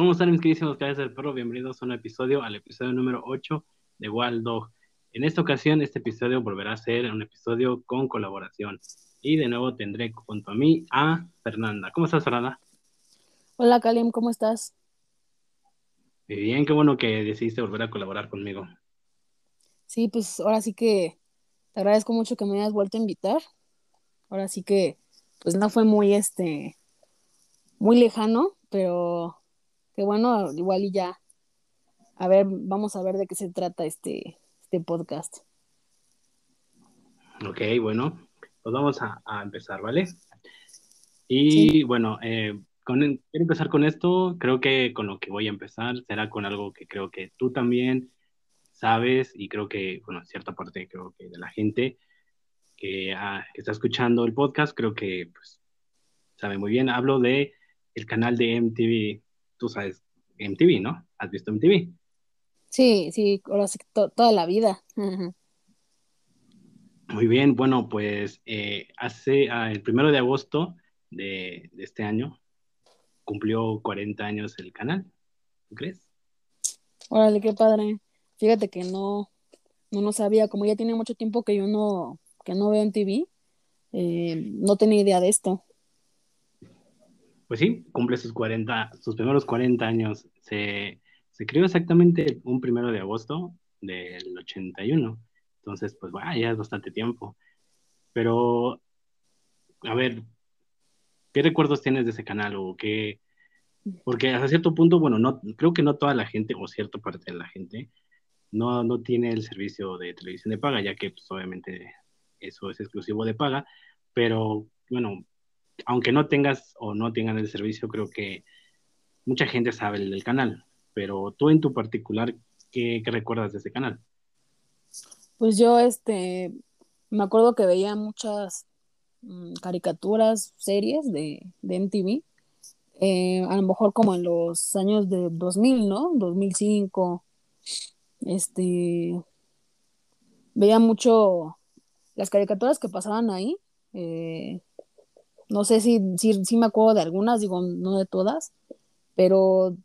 ¿Cómo están mis queridísimos cabezas del perro? Bienvenidos a un episodio, al episodio número 8 de Wild Dog. En esta ocasión, este episodio volverá a ser un episodio con colaboración. Y de nuevo tendré junto a mí a Fernanda. ¿Cómo estás, Fernanda? Hola, Kalim, ¿cómo estás? Muy bien, qué bueno que decidiste volver a colaborar conmigo. Sí, pues ahora sí que te agradezco mucho que me hayas vuelto a invitar. Ahora sí que, pues no fue muy, este, muy lejano, pero que bueno, igual y ya. A ver, vamos a ver de qué se trata este, este podcast. Ok, bueno, pues vamos a, empezar, ¿vale? Y bueno, eh, quiero empezar con esto. Creo que con lo que voy a empezar será con algo que creo que tú también sabes y creo que, bueno, cierta parte creo que de la gente que, ah, que está escuchando el podcast, creo que pues, sabe muy bien. Hablo de el canal de MTV tú sabes MTV, ¿no? ¿Has visto MTV? Sí, sí, ahora sí, toda la vida. Muy bien, bueno, pues eh, hace ah, el primero de agosto de, este año cumplió 40 años el canal, ¿tú crees? Órale, qué padre. Fíjate que no, no, no sabía, como ya tiene mucho tiempo que yo no, que no veo MTV, eh, no tenía idea de esto pues sí, cumple sus 40, sus primeros 40 años. Se, se creó exactamente un primero de agosto del 81. Entonces, pues bueno, ya es bastante tiempo. Pero, a ver, ¿qué recuerdos tienes de ese canal o qué? Porque hasta cierto punto, bueno, no, creo que no toda la gente o cierta parte de la gente no, no tiene el servicio de televisión de paga, ya que pues, obviamente eso es exclusivo de paga, pero bueno, aunque no tengas o no tengan el servicio, creo que mucha gente sabe del canal, pero tú en tu particular, ¿qué, recuerdas de ese canal? Pues yo, este, me acuerdo que veía muchas mm, caricaturas, series de, de MTV, eh, a lo mejor como en los años de 2000, ¿no? 2005, este, veía mucho las caricaturas que pasaban ahí, eh, no sé si, si, me acuerdo de algunas, digo, no de todas, pero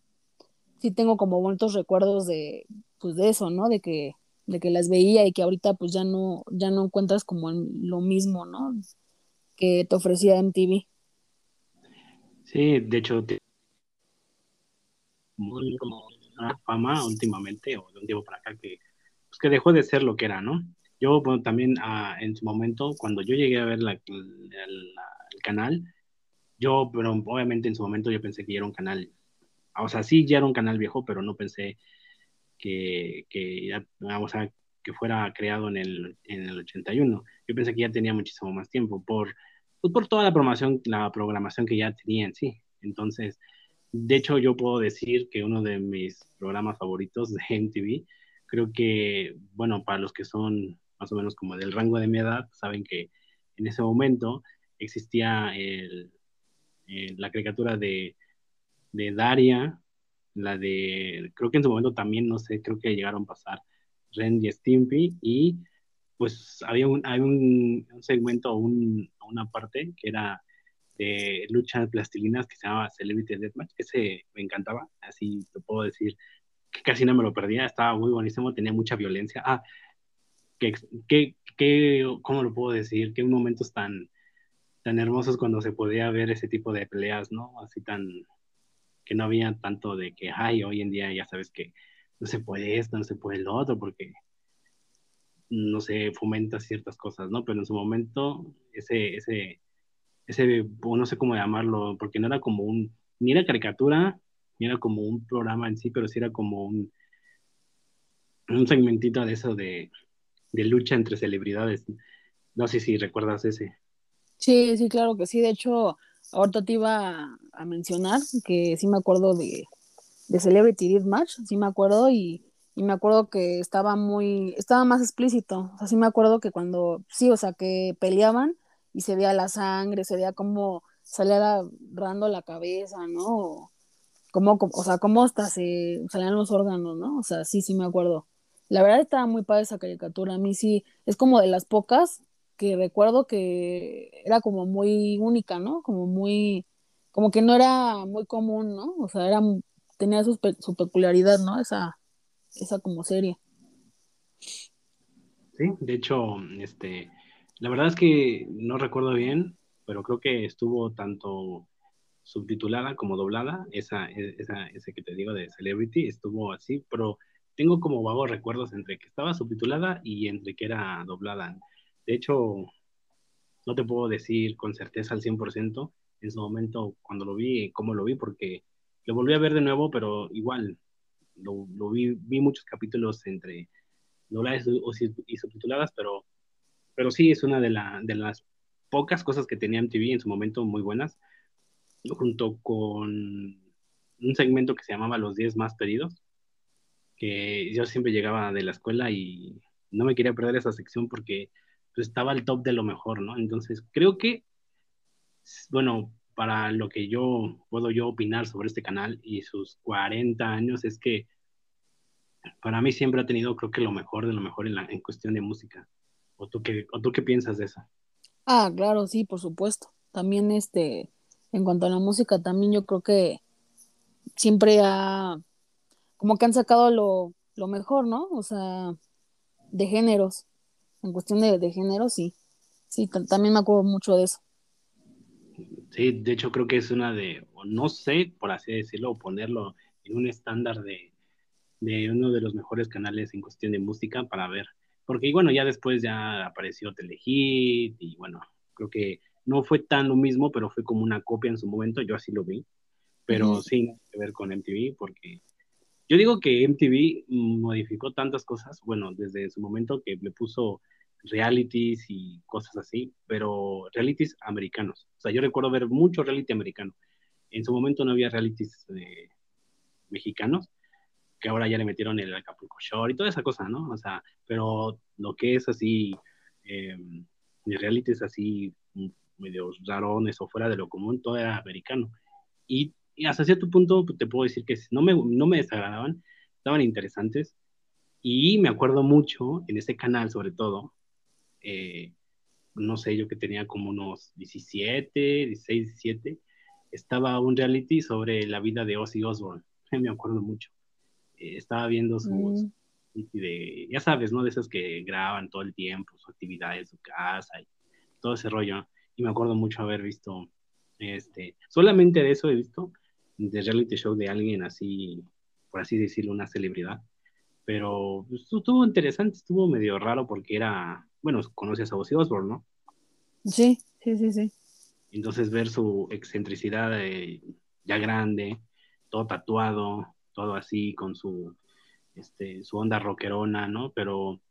sí tengo como bonitos recuerdos de, pues de eso, ¿no? De que, de que las veía y que ahorita pues ya no, ya no encuentras como lo mismo, ¿no? Que te ofrecía MTV. Sí, de hecho, muy como una fama últimamente, o de un tiempo para acá, que, pues, que dejó de ser lo que era, ¿no? Yo, bueno, también ah, en su momento, cuando yo llegué a ver la canal. Yo, pero obviamente en su momento yo pensé que ya era un canal, o sea, sí ya era un canal viejo, pero no pensé que, que ya, o sea, que fuera creado en el, en el 81. Yo pensé que ya tenía muchísimo más tiempo por, pues, por toda la programación, la programación que ya tenía en sí. Entonces, de hecho, yo puedo decir que uno de mis programas favoritos de MTV, creo que, bueno, para los que son más o menos como del rango de mi edad, saben que en ese momento existía la caricatura de, Daria, la de, creo que en su momento también, no sé, creo que llegaron a pasar Ren y Stimpy, y pues había un, hay un, segmento, una parte que era de lucha de plastilinas que se llamaba Celebrity Deathmatch, ese me encantaba, así te puedo decir que casi no me lo perdía, estaba muy buenísimo, tenía mucha violencia. Ah, que, que, ¿cómo lo puedo decir? Qué momentos tan, tan hermosos cuando se podía ver ese tipo de peleas, ¿no? Así tan, que no había tanto de que, ay, hoy en día ya sabes que no se puede esto, no se puede lo otro, porque no se fomenta ciertas cosas, ¿no? Pero en su momento, ese, ese, ese, no sé cómo llamarlo, porque no era como un, ni era caricatura, ni era como un programa en sí, pero sí era como un, un segmentito de eso de, de lucha entre celebridades. No sé si recuerdas ese. Sí, sí, claro que sí. De hecho, ahorita te iba a, mencionar que sí me acuerdo de, de Celebrity Match, sí me acuerdo, y, y, me acuerdo que estaba muy, estaba más explícito. O sea, sí me acuerdo que cuando, sí, o sea, que peleaban y se veía la sangre, se veía como salía dando la cabeza, ¿no? Como, o sea, cómo hasta se salían los órganos, ¿no? O sea, sí, sí me acuerdo. La verdad estaba muy padre esa caricatura. A mí sí, es como de las pocas que recuerdo que era como muy única, ¿no? Como muy, como que no era muy común, ¿no? O sea, era tenía su, peculiaridad, ¿no? Esa, esa como serie. Sí, de hecho, este, la verdad es que no recuerdo bien, pero creo que estuvo tanto subtitulada como doblada, esa, esa, ese que te digo de Celebrity, estuvo así, pero tengo como vagos recuerdos entre que estaba subtitulada y entre que era doblada. De hecho, no te puedo decir con certeza al 100% en su momento cuando lo vi, cómo lo vi, porque lo volví a ver de nuevo, pero igual lo, lo vi, vi muchos capítulos entre dobladas y subtituladas, pero, pero sí es una de, la, de las pocas cosas que tenía MTV en su momento muy buenas junto con un segmento que se llamaba Los 10 más pedidos, que yo siempre llegaba de la escuela y no me quería perder esa sección porque pues, estaba al top de lo mejor, ¿no? Entonces, creo que, bueno, para lo que yo puedo yo opinar sobre este canal y sus 40 años es que para mí siempre ha tenido, creo que lo mejor de lo mejor en, la, en cuestión de música. ¿O tú, qué, ¿O tú qué piensas de eso? Ah, claro, sí, por supuesto. También este, en cuanto a la música, también yo creo que siempre ha, como que han sacado lo, lo mejor, ¿no? O sea, de géneros, en cuestión de, de géneros, sí. Sí, también me acuerdo mucho de eso. Sí, de hecho creo que es una de, no sé, por así decirlo, ponerlo en un estándar de, de uno de los mejores canales en cuestión de música para ver. Porque bueno, ya después ya apareció Telehit y bueno, creo que no fue tan lo mismo, pero fue como una copia en su momento, yo así lo vi, pero sin que ver con MTV, porque yo digo que MTV modificó tantas cosas, bueno, desde su momento que le puso realities y cosas así, pero realities americanos. O sea, yo recuerdo ver mucho reality americano. En su momento no había realities eh, mexicanos, que ahora ya le metieron el Acapulco Shore y toda esa cosa, ¿no? O sea, pero lo que es así, eh, realities así medio rarones o fuera de lo común, todo era americano. Y, hasta cierto punto pues, te puedo decir que no me, no me desagradaban, estaban interesantes. Y me acuerdo mucho en ese canal, sobre todo, eh, no sé, yo que tenía como unos 17, 16, 17, estaba un reality sobre la vida de Ozzy Osbourne. Me acuerdo mucho. Eh, estaba viendo sus, mm. de, ya sabes, ¿no? De esos que graban todo el tiempo, su actividad en su casa y todo ese rollo y me acuerdo mucho haber visto, este, solamente de eso he visto, de reality show de alguien así, por así decirlo, una celebridad. Pero pues, estuvo interesante, estuvo medio raro porque era, bueno, conoces a Ozzy Osbourne, ¿no? Sí, sí, sí, sí. Entonces ver su excentricidad ya grande, todo tatuado, todo así con su, este, su onda rockerona, ¿no? Pero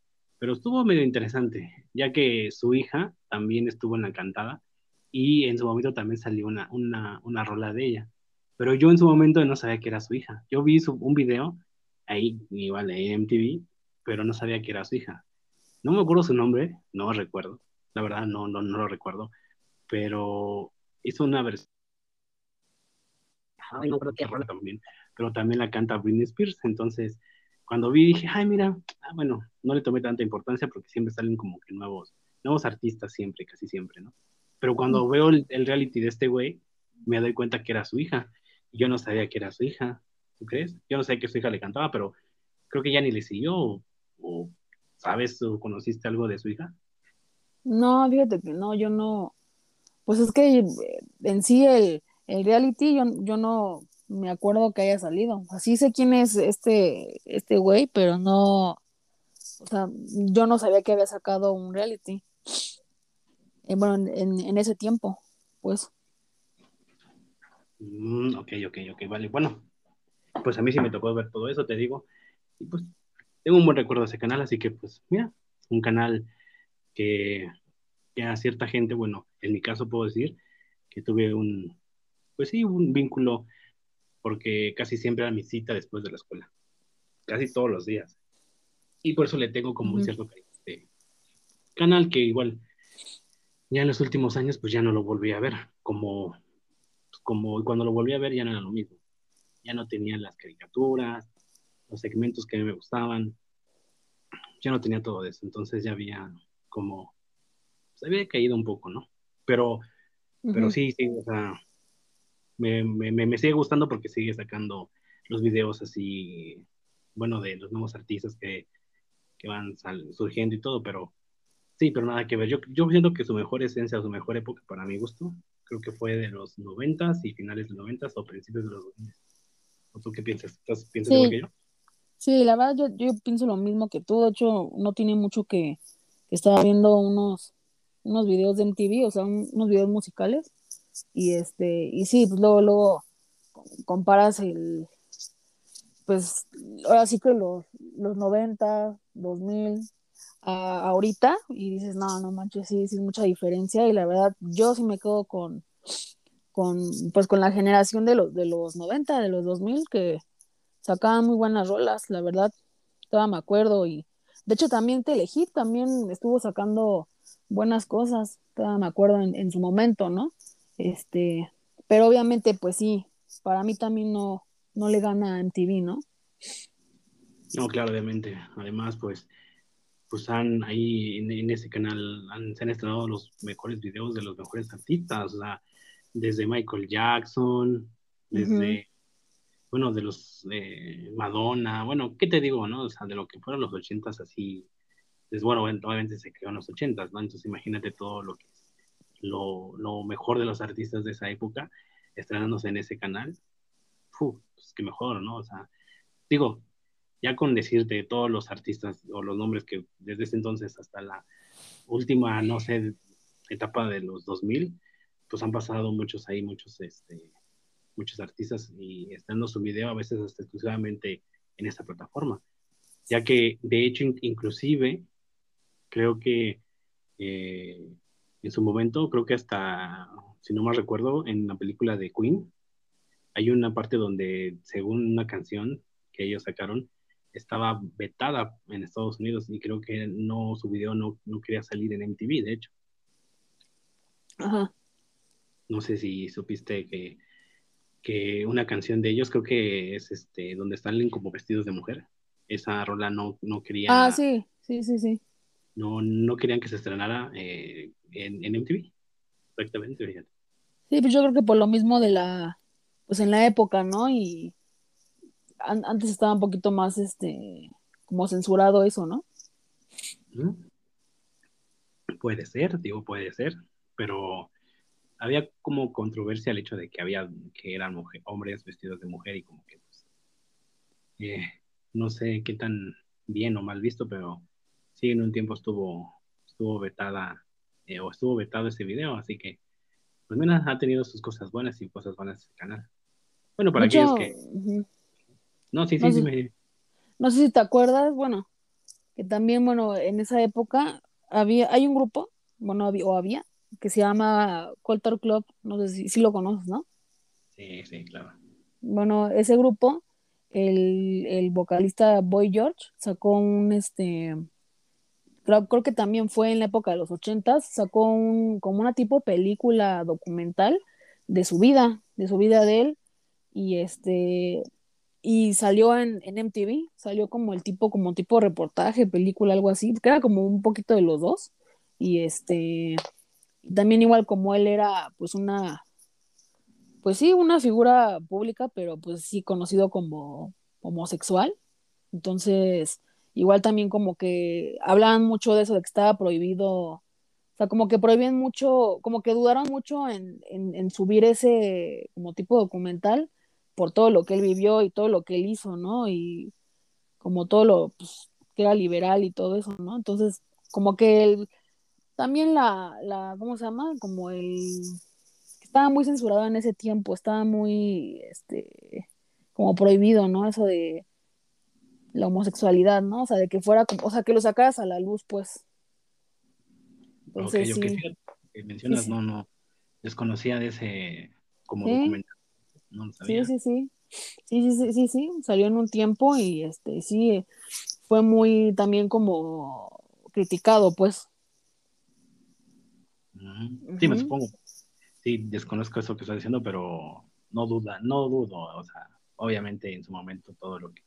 pero estuvo medio interesante, ya que su hija también estuvo en la cantada y en su momento también salió una, una, una rola de ella. Pero yo en su momento no sabía que era su hija. Yo vi un video ahí, igual en MTV, pero no sabía que era su hija. No me acuerdo su nombre, no recuerdo. La verdad, no, no, no lo recuerdo. Pero hizo una versión. Ay, no creo que también. Pero también la canta Britney Spears. Entonces, cuando vi dije, ay, mira, ah, bueno, no le tomé tanta importancia porque siempre salen como que nuevos, nuevos artistas siempre, casi siempre, ¿no? Pero cuando veo el, reality de este güey, me doy cuenta que era su hija. Yo no sabía que era su hija, ¿tú crees? Yo no sabía que su hija le cantaba, pero creo que ya ni le siguió. O, ¿sabes o conociste algo de su hija? No, fíjate que no, yo no. Pues es que eh, en sí el, el reality yo, yo no, me acuerdo que haya salido. Así sé quién es este, este güey, pero no, o sea, yo no sabía que había sacado un reality. Eh, bueno, en, en, ese tiempo, pues. Mm, ok, ok, ok, vale. Bueno, pues a mí sí me tocó ver todo eso, te digo. Y pues tengo un buen recuerdo de ese canal, así que pues mira, un canal que, que a cierta gente, bueno, en mi caso puedo decir que tuve un, pues sí, un vínculo porque casi siempre era mi cita después de la escuela, casi todos los días. Y por eso le tengo como un cierto cariño este canal que igual ya en los últimos años pues ya no lo volví a ver, como, como cuando lo volví a ver ya no era lo mismo. Ya no tenía las caricaturas, los segmentos que a mí me gustaban, ya no tenía todo eso, entonces ya había como, se había caído un poco, ¿no? Pero, pero sí, sí, o sea, me, me, me, sigue gustando porque sigue sacando los videos así, bueno, de los nuevos artistas que, que van surgiendo y todo, pero sí, pero nada que ver. Yo, yo siento que su mejor esencia, su mejor época para mi gusto, creo que fue de los noventas y finales de los noventas o principios de los 2000. ¿O tú qué piensas? ¿Piensas igual que yo? Sí, la verdad yo, yo pienso lo mismo que tú. De hecho, no tiene mucho que, que estaba viendo unos, unos videos de MTV, o sea, unos videos musicales. Y este, y sí, pues luego, luego comparas el, pues ahora sí que los, los 90, 2000, ahorita, y dices, no, no manches, sí, sí es mucha diferencia. Y la verdad, yo sí me quedo con, con, pues con la generación de los, de los 90, de los 2000, que sacaban muy buenas rolas, la verdad, todavía me acuerdo. Y de hecho también Telehit también estuvo sacando buenas cosas, todavía me acuerdo en, en su momento, ¿no? Este, pero obviamente, pues sí, para mí también no, no le gana a MTV, ¿no? No, claro, obviamente. Además, pues, pues han ahí en, ese canal han, se han estrenado los mejores videos de los mejores artistas, o sea, desde Michael Jackson, desde, bueno, de los de Madonna, bueno, ¿qué te digo, no? O sea, de lo que fueron los ochentas así, pues bueno, obviamente se creó en los ochentas, ¿no? Entonces imagínate todo lo que es lo, lo mejor de los artistas de esa época estrenándose en ese canal pues que mejor, ¿no? O sea, digo, ya con decirte todos los artistas o los nombres que desde ese entonces hasta la última, no sé, etapa de los 2000, pues han pasado muchos ahí, muchos, este, muchos artistas y estando su video a veces hasta exclusivamente en esta plataforma. Ya que, de hecho, inclusive, creo que eh, en su momento, creo que hasta, si no mal recuerdo, en la película de Queen, hay una parte donde, según una canción que ellos sacaron, estaba vetada en Estados Unidos y creo que no, su video no, no quería salir en MTV, de hecho. Ajá. No sé si supiste que, que una canción de ellos, creo que es este, donde están como vestidos de mujer. Esa rola no, no quería. Ah, sí, sí, sí, sí. No, no querían que se estrenara eh, en, en MTV. Exactamente, fíjate. Sí, pues yo creo que por lo mismo de la, pues en la época, ¿no? Y antes estaba un poquito más, este, como censurado eso, ¿no? Puede ser, digo, puede ser, pero había como controversia el hecho de que había, que eran hombres vestidos de mujer y como que, pues, eh, no sé qué tan bien o mal visto, pero sí en un tiempo estuvo, estuvo vetada, eh, o estuvo vetado ese video, así que, pues menos ha tenido sus cosas buenas y cosas buenas el canal. Bueno, para aquellos que... No, sí, sí, sí. Me... No sé si te acuerdas, bueno, que también, bueno, en esa época había, hay un grupo, bueno, o había, que se llama Colter Club, no sé si, si lo conoces, ¿no? Sí, sí, claro. Bueno, ese grupo, el, el vocalista Boy George sacó un, este, creo, creo que también fue en la época de los ochentas, sacó un, como una tipo película documental de su vida, de su vida de él, y este y salió en, en, MTV, salió como el tipo, como tipo reportaje, película, algo así, que era como un poquito de los dos, y este, también igual como él era pues una, pues sí, una figura pública, pero pues sí conocido como homosexual, entonces igual también como que hablaban mucho de eso, de que estaba prohibido, o sea, como que prohíben mucho, como que dudaron mucho en, en, en subir ese como tipo documental, por todo lo que él vivió y todo lo que él hizo, ¿no? Y como todo lo pues, que era liberal y todo eso, ¿no? Entonces, como que él, también la, la, ¿cómo se llama? Como el, estaba muy censurado en ese tiempo, estaba muy, este, como prohibido, ¿no? Eso de la homosexualidad, ¿no? O sea, de que fuera, o sea, que lo sacaras a la luz, pues. Entonces, sí. que mencionas, no, no, desconocía de ese como documental Sí, sí, sí. Sí, sí, sí, sí, salió en un tiempo y este sí fue muy también como criticado, pues. Sí, me supongo. Sí, desconozco eso que está diciendo, pero no duda, no dudo, o sea, obviamente en su momento todo lo que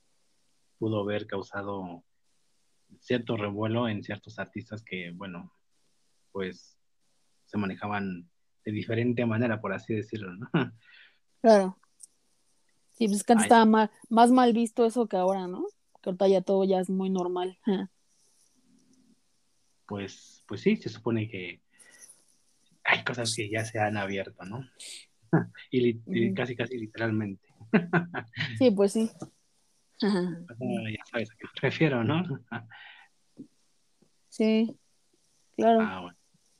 pudo haber causado cierto revuelo en ciertos artistas que, bueno, pues se manejaban de diferente manera, por así decirlo, ¿no? Claro. Sí, pues que antes Ay. estaba ma- más mal visto eso que ahora, ¿no? Que ahorita ya todo ya es muy normal. Pues, pues sí, se supone que hay cosas que ya se han abierto, ¿no? Y, li- y Ujú. casi, casi literalmente. Sí, pues sí. Ajá. Sea, ya sabes a qué me refiero, ¿no? Sí, claro. Ah, bueno.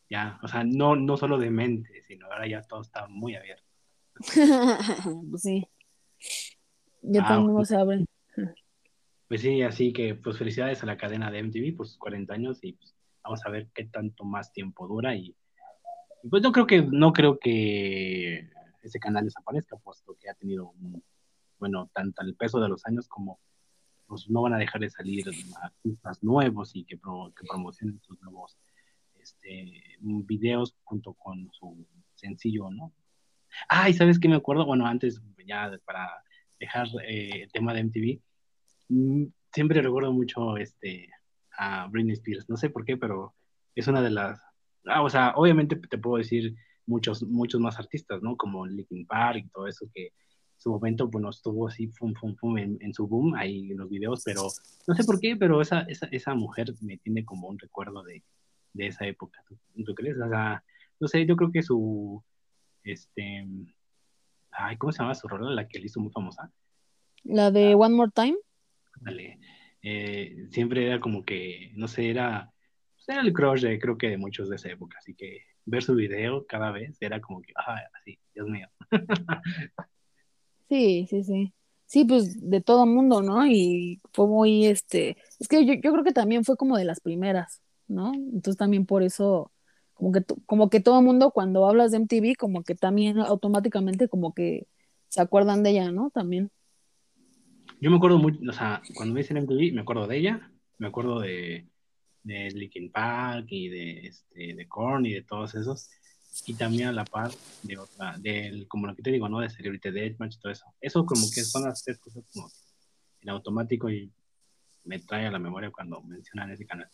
Ya, o sea, no, no solo de mente, sino ahora ya todo está muy abierto. Pues sí. Ya Ah, mundo bueno. se abre. Pues sí, así que pues felicidades a la cadena de MTV por sus 40 años y pues, vamos a ver qué tanto más tiempo dura y, y, pues no creo que no creo que ese canal desaparezca puesto que ha tenido un- bueno tanto el peso de los años como pues no van a dejar de salir artistas nuevos y que, pro- que promocionen sus nuevos este, videos junto con su sencillo, ¿no? Ah, y sabes qué me acuerdo, bueno, antes ya para dejar eh, el tema de MTV, mm, siempre recuerdo mucho este, a Britney Spears, no sé por qué, pero es una de las, ah, o sea, obviamente te puedo decir muchos, muchos más artistas, ¿no? Como Linkin Park y todo eso que su momento, bueno, estuvo así, fum, fum, fum, en, en su boom, ahí en los videos, pero no sé por qué, pero esa, esa, esa mujer me tiene como un recuerdo de, de esa época, ¿tú, tú crees? O sea, no sé, yo creo que su, este, ay, ¿cómo se llama su rola? La que le hizo muy famosa. La de One More Time. Ándale. Eh, siempre era como que, no sé, era, pues era el crush de, creo que de muchos de esa época, así que ver su video cada vez era como que, ay, así, Dios mío. Sí, sí, sí. Sí, pues de todo mundo, ¿no? Y fue muy, este, es que yo, yo creo que también fue como de las primeras, ¿no? Entonces también por eso, como que, como que todo mundo cuando hablas de MTV, como que también automáticamente como que se acuerdan de ella, ¿no? También. Yo me acuerdo mucho, o sea, cuando me dicen MTV, me acuerdo de ella, me acuerdo de, de Linkin Park y de, este, de Korn y de todos esos, y también a la par de otra, del, como lo que te digo, ¿no? De Celebrity Deathmatch y todo eso. Eso como que son las tres cosas como en automático y me trae a la memoria cuando mencionan ese canal.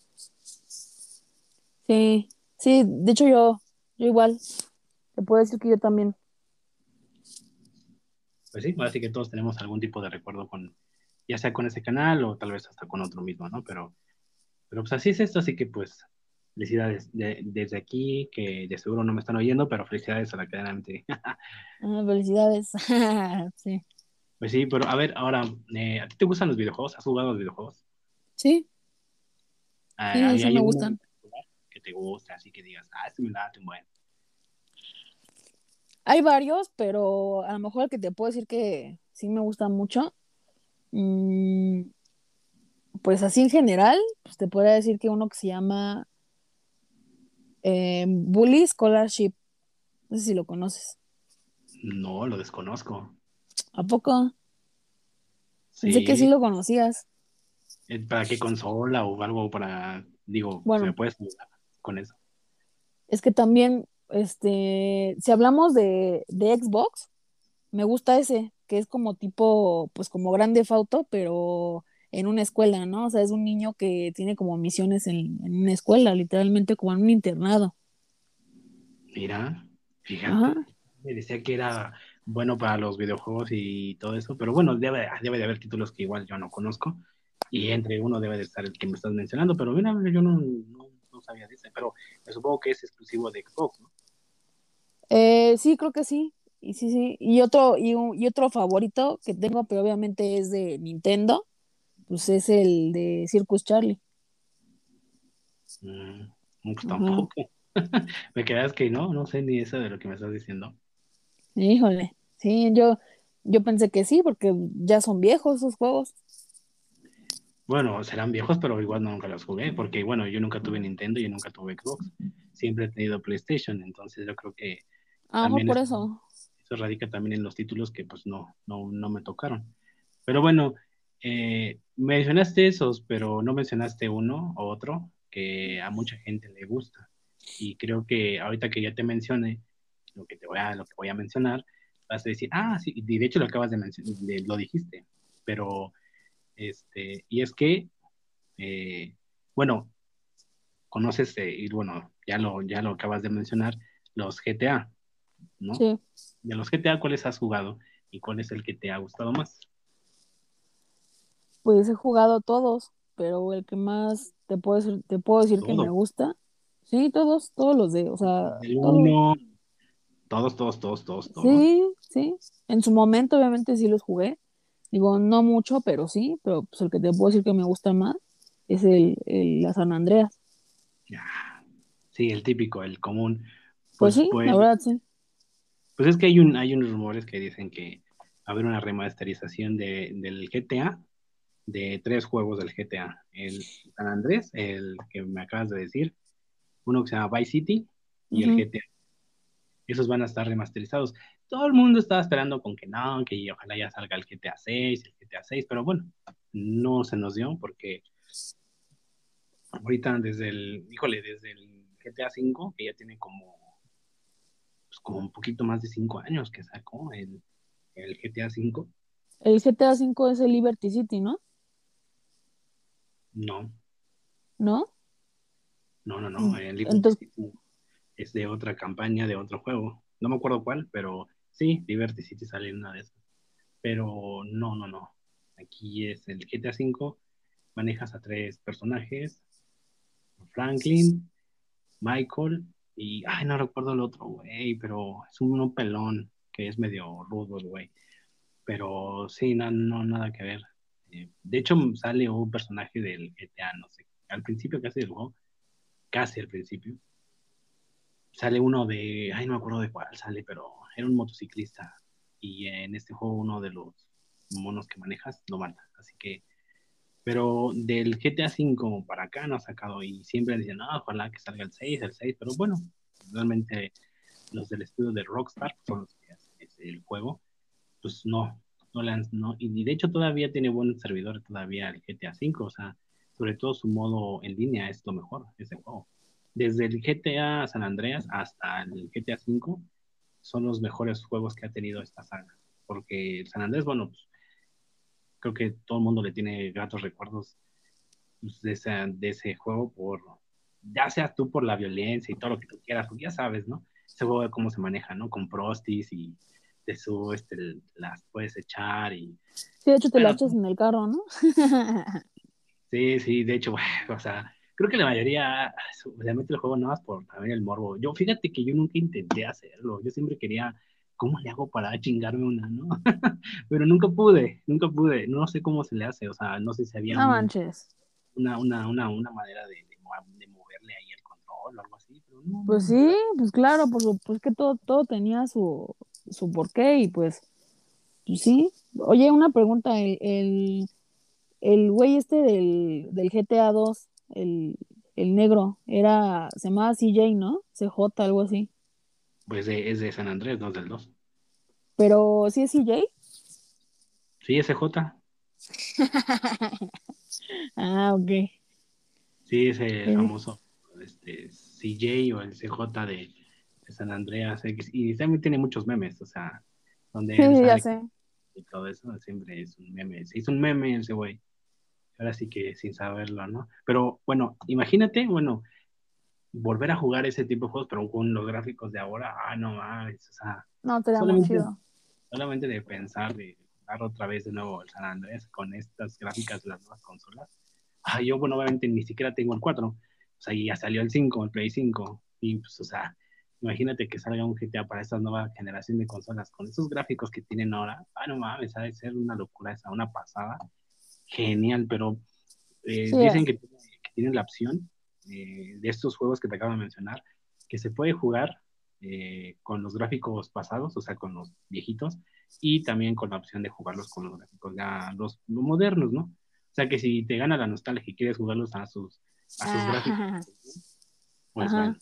Sí, sí, de hecho yo, yo igual, te puedo decir que yo también. Pues sí, así que todos tenemos algún tipo de recuerdo con, ya sea con ese canal o tal vez hasta con otro mismo, ¿no? Pero, pero pues así es esto, así que pues felicidades de- desde aquí, que de seguro no me están oyendo, pero felicidades a la cadena MTV. Ah, felicidades. Sí. Pues sí, pero a ver, ahora, eh, ¿a ti te gustan los videojuegos? ¿Has jugado a los videojuegos? Sí, Ah, sí, ¿hay- sí me gustan. Te guste, así que digas, ah, este me late bueno. Hay varios, pero a lo mejor el que te puedo decir que sí me gusta mucho, mm, pues así en general, pues te podría decir que uno que se llama eh, Bully Scholarship, no sé si lo conoces. No, lo desconozco. ¿A poco? Pensé que sí Sí, lo conocías. ¿para qué consola o algo para, digo, Bueno. si me puedes ayudar con eso? Es que también, este, si hablamos de, de Xbox, me gusta ese, que es como tipo, pues como Grande Auto, pero en una escuela, ¿no? O sea, es un niño que tiene como misiones en, en una escuela, literalmente como en un internado. Mira, fíjate, Ajá. me decía que era bueno para los videojuegos y todo eso, pero bueno, debe, debe de haber títulos que igual yo no conozco y entre uno debe de estar el que me estás mencionando, pero mira, yo no sabía de ese, pero me supongo que es exclusivo de Xbox, ¿no? Eh, sí, creo que sí. Y sí, sí. Y otro, y, un- y otro favorito que tengo, pero obviamente es de Nintendo, pues es el de Circus Charlie. Mm, pues tampoco. Me quedas que no, no sé ni eso de lo que me estás diciendo. Híjole. Sí, yo, yo pensé que sí, porque ya son viejos esos juegos. Bueno, serán viejos, pero igual nunca los jugué, porque bueno, yo nunca tuve Nintendo y yo nunca tuve Xbox. Siempre he tenido PlayStation, entonces yo creo que A lo mejor También por es- eso. eso radica también en los títulos que pues no, no, no me tocaron. Pero bueno, eh, mencionaste esos, pero no mencionaste uno o otro que a mucha gente le gusta. Y creo que ahorita que ya te mencione lo que te voy a, lo que voy a mencionar, vas a decir, ah, sí, y de hecho lo acabas de mencionar, lo dijiste, pero este, y es que, eh, bueno, conoces, eh, y bueno, ya lo, ya lo acabas de mencionar, los GTA, ¿no? Sí. de los GTA, ¿cuáles has jugado? ¿Y cuál es el que te ha gustado más? Pues he jugado todos, pero el que más te puedo decir, te puedo decir que me gusta. Sí, todos, todos los de, o sea, el uno, todos, todos, todos, todos, todos. Sí, sí. En su momento, obviamente, sí los jugué. Digo, no mucho, pero sí. Pero pues el que te puedo decir que me gusta más es el, el la San Andreas. Sí, el típico, el común. Pues, pues sí, pues la verdad sí. Pues es que hay un, hay unos rumores que dicen que va a haber una remasterización de, del GTA, de tres juegos del GTA. El San Andrés, el que me acabas de decir, uno que se llama Vice City y el GTA. Esos van a estar remasterizados. Todo el mundo estaba esperando con que no, que ojalá ya salga el GTA 6, el GTA 6, pero bueno, no se nos dio porque ahorita desde el, híjole, desde el GTA 5, que ya tiene como pues, como un poquito más de cinco años que sacó el, el GTA V. El GTA V es el Liberty City, ¿no? No. ¿No? No, no, no. Mm, el Liberty City de otra campaña, de otro juego. No me acuerdo cuál, pero sí, Liberty City sale en una de esas. Pero no, no, no. Aquí es el GTA V. Manejas a tres personajes. Franklin, Michael y, ay, no recuerdo el otro, güey, pero es un pelón que es medio rudo el güey. Pero sí, no, no, nada que ver. Eh, de hecho, sale un personaje del GTA, no sé, al principio casi del juego, casi al principio. Sale uno de, ay, no me acuerdo de cuál sale, pero era un motociclista. Y en este juego uno de los monos que manejas lo mata. Así que pero del GTA V para acá no ha sacado y siempre dicen, no, ojalá que salga el 6, el 6, pero bueno, realmente los del estudio de Rockstar, son los que hacen el juego, pues no, no no, y de hecho todavía tiene buen servidor todavía el GTA V, o sea, sobre todo su modo en línea es lo mejor, ese juego. Desde el GTA San Andreas hasta el GTA V son los mejores juegos que ha tenido esta saga, porque San Andrés, bueno, pues creo que todo el mundo le tiene gratos recuerdos pues, de, ese, de ese juego por, ya seas tú por la violencia y todo lo que tú quieras, porque ya sabes, ¿no? Ese juego de cómo se maneja, ¿no? Con prostis y de su, este, las puedes echar y... Sí, de hecho te la echas en el carro, ¿no? sí, sí, de hecho, o sea, creo que la mayoría le mete el juego nada más por también el morbo. Yo, fíjate que yo nunca intenté hacerlo, yo siempre quería ¿cómo le hago para chingarme una, no? Pero nunca pude, nunca pude, no sé cómo se le hace, o sea, no sé si había no manches. Una, una, una, una manera de, de, moverle ahí el control o algo así, pero no. Pues sí, pues claro, pues, pues que todo, todo tenía su, su porqué y pues, pues sí. Oye, una pregunta, el, el, güey este del, del GTA 2, el, el negro, era, se llamaba CJ, ¿no? CJ, algo así. Pues es de San Andrés, no del 2. Pero ¿sí es CJ? Sí, es CJ. ah, ok. Sí, es el famoso este, CJ o el CJ de, San Andreas X. Y también tiene muchos memes, o sea, donde sí, ya sé. y todo eso siempre es un meme. Se hizo un meme ese güey. Ahora sí que sin saberlo, ¿no? Pero bueno, imagínate, bueno, volver a jugar ese tipo de juegos, pero con los gráficos de ahora, ah, no mames, o sea. No, te da chido. Solamente de pensar de jugar otra vez de nuevo el San Andrés con estas gráficas de las nuevas consolas. Ah, yo, bueno, obviamente ni siquiera tengo el 4, o sea, ya salió el 5, el Play 5, y pues, o sea, imagínate que salga un GTA para esta nueva generación de consolas con esos gráficos que tienen ahora. Ah, no mames, ha de ser una locura esa, una pasada. Genial, pero eh, dicen que, que tienen la opción eh, de estos juegos que te acabo de mencionar, que se puede jugar eh, con los gráficos pasados, o sea, con los viejitos, y también con la opción de jugarlos con los gráficos ya los, modernos, ¿no? O sea, que si te gana la nostalgia y quieres jugarlos a sus, a sus gráficos, pues bueno,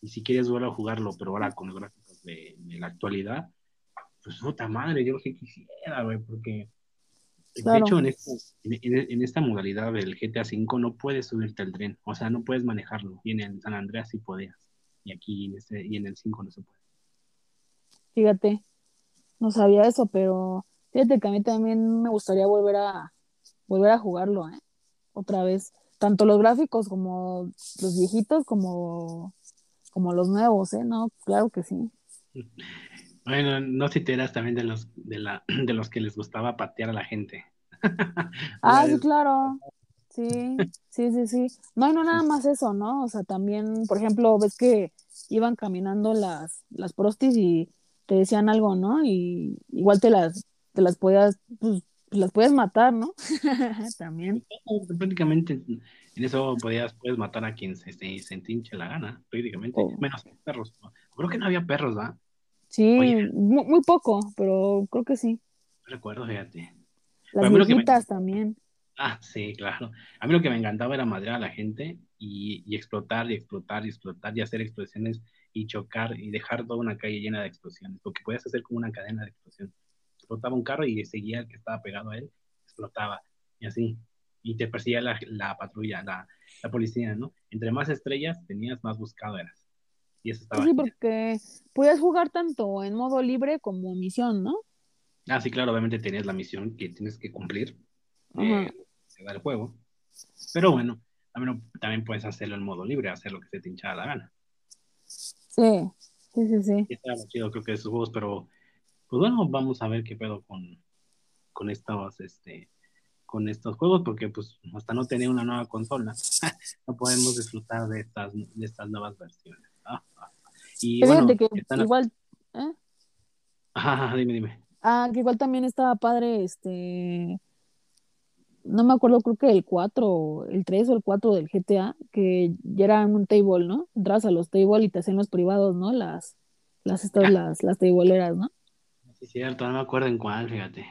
y si quieres volver a jugarlo, pero ahora con los gráficos de, la actualidad, pues puta madre, yo que quisiera, güey, porque de hecho, en, en, esta modalidad del GTA V no puedes subirte al tren, o sea, no puedes manejarlo. Y en el San Andreas sí podías, y aquí en este, y en el 5 no se puede. Fíjate, no sabía eso, pero fíjate que a mí también me gustaría volver a volver a jugarlo, ¿eh? Otra vez. Tanto los gráficos como los viejitos, como, como los nuevos, ¿eh? No, claro que sí. Bueno, no si te eras también de los, de, la, de los que les gustaba patear a la gente. ah, sí, claro. Sí, sí, sí, sí. No, no nada más eso, ¿no? O sea, también, por ejemplo, ves que iban caminando las, las prostis y te decían algo, ¿no? Y igual te las, te las podías, pues, las puedes matar, ¿no? también. Prácticamente en eso podías, puedes matar a quien se, se, se hinche la gana, prácticamente. Oh. Menos perros. Creo que no había perros, ¿verdad? Sí, muy, poco, pero creo que sí. Recuerdo, fíjate. Las viejitas también. Ah, sí, claro. A mí lo que me encantaba era madrear a la gente y, explotar y explotar y explotar y hacer explosiones y chocar y dejar toda una calle llena de explosiones, porque puedes hacer como una cadena de explosiones. Explotaba un carro y seguía el que estaba pegado a él, explotaba y así. Y te perseguía la, la patrulla, la, la, policía, ¿no? Entre más estrellas tenías, más buscado eras. Y eso estaba. Sí, porque podías jugar tanto en modo libre como misión, ¿no? Ah, sí, claro, obviamente tenías la misión que tienes que cumplir eh, se da el juego. Pero bueno, también, también puedes hacerlo en modo libre, hacer lo que se te hincha la gana. Sí, sí, sí, sí. Y está chido, creo que esos juegos, pero pues bueno, vamos a ver qué pedo con, con estos, este, con estos juegos, porque pues hasta no tener una nueva consola, no podemos disfrutar de estas, de estas nuevas versiones. Ah, ah. Y bueno, que igual, ¿eh? Ajá, dime, dime. Ah, que igual también estaba padre, este, no me acuerdo, creo que el 4, el 3 o el 4 del GTA, que ya era un table, ¿no? Entras a los table y te hacen los privados, ¿no? Las, las, estas, las, las tableeras, ¿no? Sí, cierto, no me acuerdo en cuál, fíjate.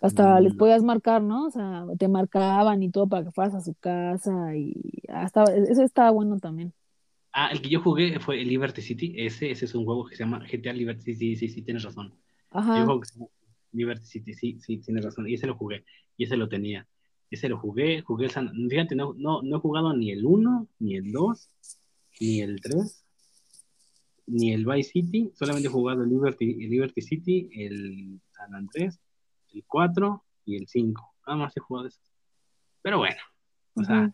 Hasta les mm. podías marcar, ¿no? O sea, te marcaban y todo para que fueras a su casa y hasta, eso estaba bueno también. Ah, el que yo jugué fue Liberty City, ese, ese es un juego que se llama GTA Liberty City, sí, sí, sí, tienes razón. Ajá. Liberty City, sí, sí, tienes razón, y ese lo jugué y ese lo tenía. Ese lo jugué, jugué el San... Fíjate, no, no, no he jugado ni el 1, ni el 2, ni el 3, ni el Vice City, solamente he jugado el Liberty, Liberty City, el San Andrés, el 4 y el 5. Nada más he jugado esos. Pero bueno, o sea,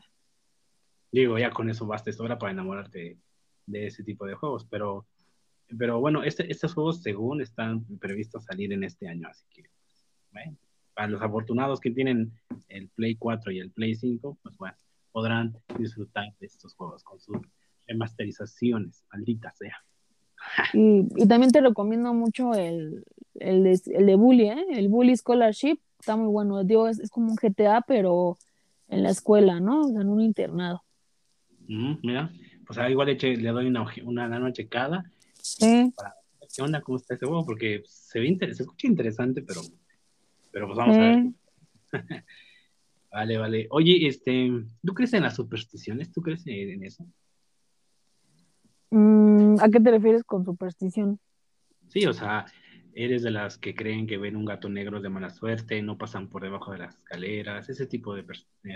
digo, ya con eso basta, es para enamorarte de, ese tipo de juegos, pero, pero bueno, este, estos juegos según están previstos salir en este año, así que, para los afortunados que tienen el Play 4 y el Play 5, pues bueno, podrán disfrutar de estos juegos con sus remasterizaciones, maldita sea. Y, y también te recomiendo mucho el, el, de, el de Bully, ¿eh? el Bully Scholarship, está muy bueno. Digo, es, es, como un GTA, pero en la escuela, ¿no? O sea, en un internado. Mira, pues igual le, le doy una, una, una checada. Sí. Para, ¿Qué onda? ¿Cómo está ese juego? Porque se ve se escucha interesante, pero pero pues vamos a ver. vale, vale. Oye, este, ¿tú crees en las supersticiones? ¿Tú crees en eso? Mm, ¿A qué te refieres con superstición? Sí, o sea, eres de las que creen que ven un gato negro de mala suerte, no pasan por debajo de las escaleras, ese tipo de,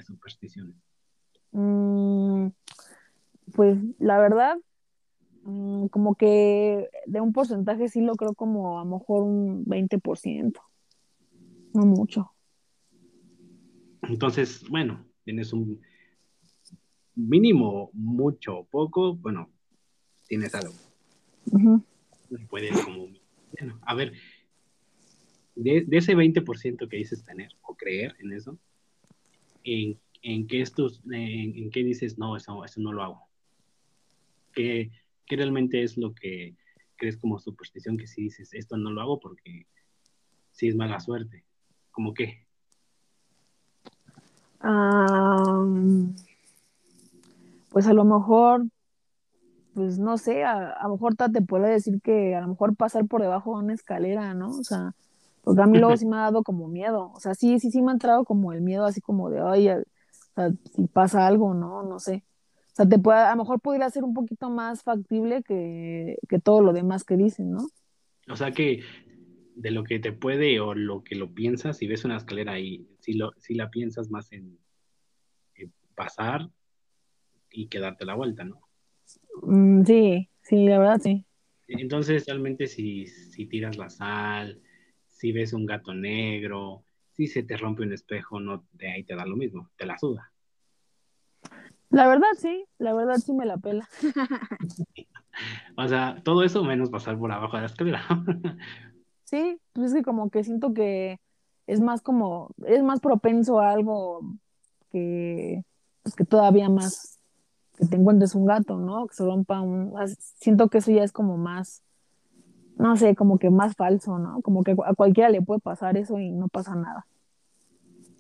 supersticiones. Mm, pues la verdad, mm, como que de un porcentaje sí lo creo como a lo mejor un 20%. No mucho. Entonces, bueno, tienes un mínimo, mucho, poco, bueno, tienes algo. Puedes como, a ver, de, ese 20% que dices tener o creer en eso, ¿en, en qué, estos, en, qué dices, no, eso, eso no lo hago? ¿Qué, ¿Qué realmente es lo que crees como superstición que si dices, esto no lo hago porque si es mala suerte? ¿Cómo qué? pues a lo mejor, pues no sé, a, lo mejor te puede decir que a lo mejor pasar por debajo de una escalera, ¿no? O sea, porque a mí luego sí me ha dado como miedo. O sea, sí, sí, sí me ha entrado como el miedo así como de, ay, o sea, si pasa algo, ¿no? No sé. O sea, te puede, a lo mejor podría ser un poquito más factible que, que todo lo demás que dicen, ¿no? O sea que de lo que te puede o lo que lo piensas, si ves una escalera ahí, si, lo, si la piensas más en, pasar y quedarte la vuelta, ¿no? Mm, sí, sí, la verdad sí. Entonces, realmente si, si tiras la sal, si ves un gato negro, si se te rompe un espejo, no de ahí te da lo mismo, te la suda. La verdad sí, la verdad sí me la pela. o sea, todo eso menos pasar por abajo de la escalera. sí, pues es que como que siento que es más como, es más propenso a algo que, pues que todavía más, que te encuentres un gato, ¿no? Que se rompa un, siento que eso ya es como más, no sé, como que más falso, ¿no? Como que a cualquiera le puede pasar eso y no pasa nada.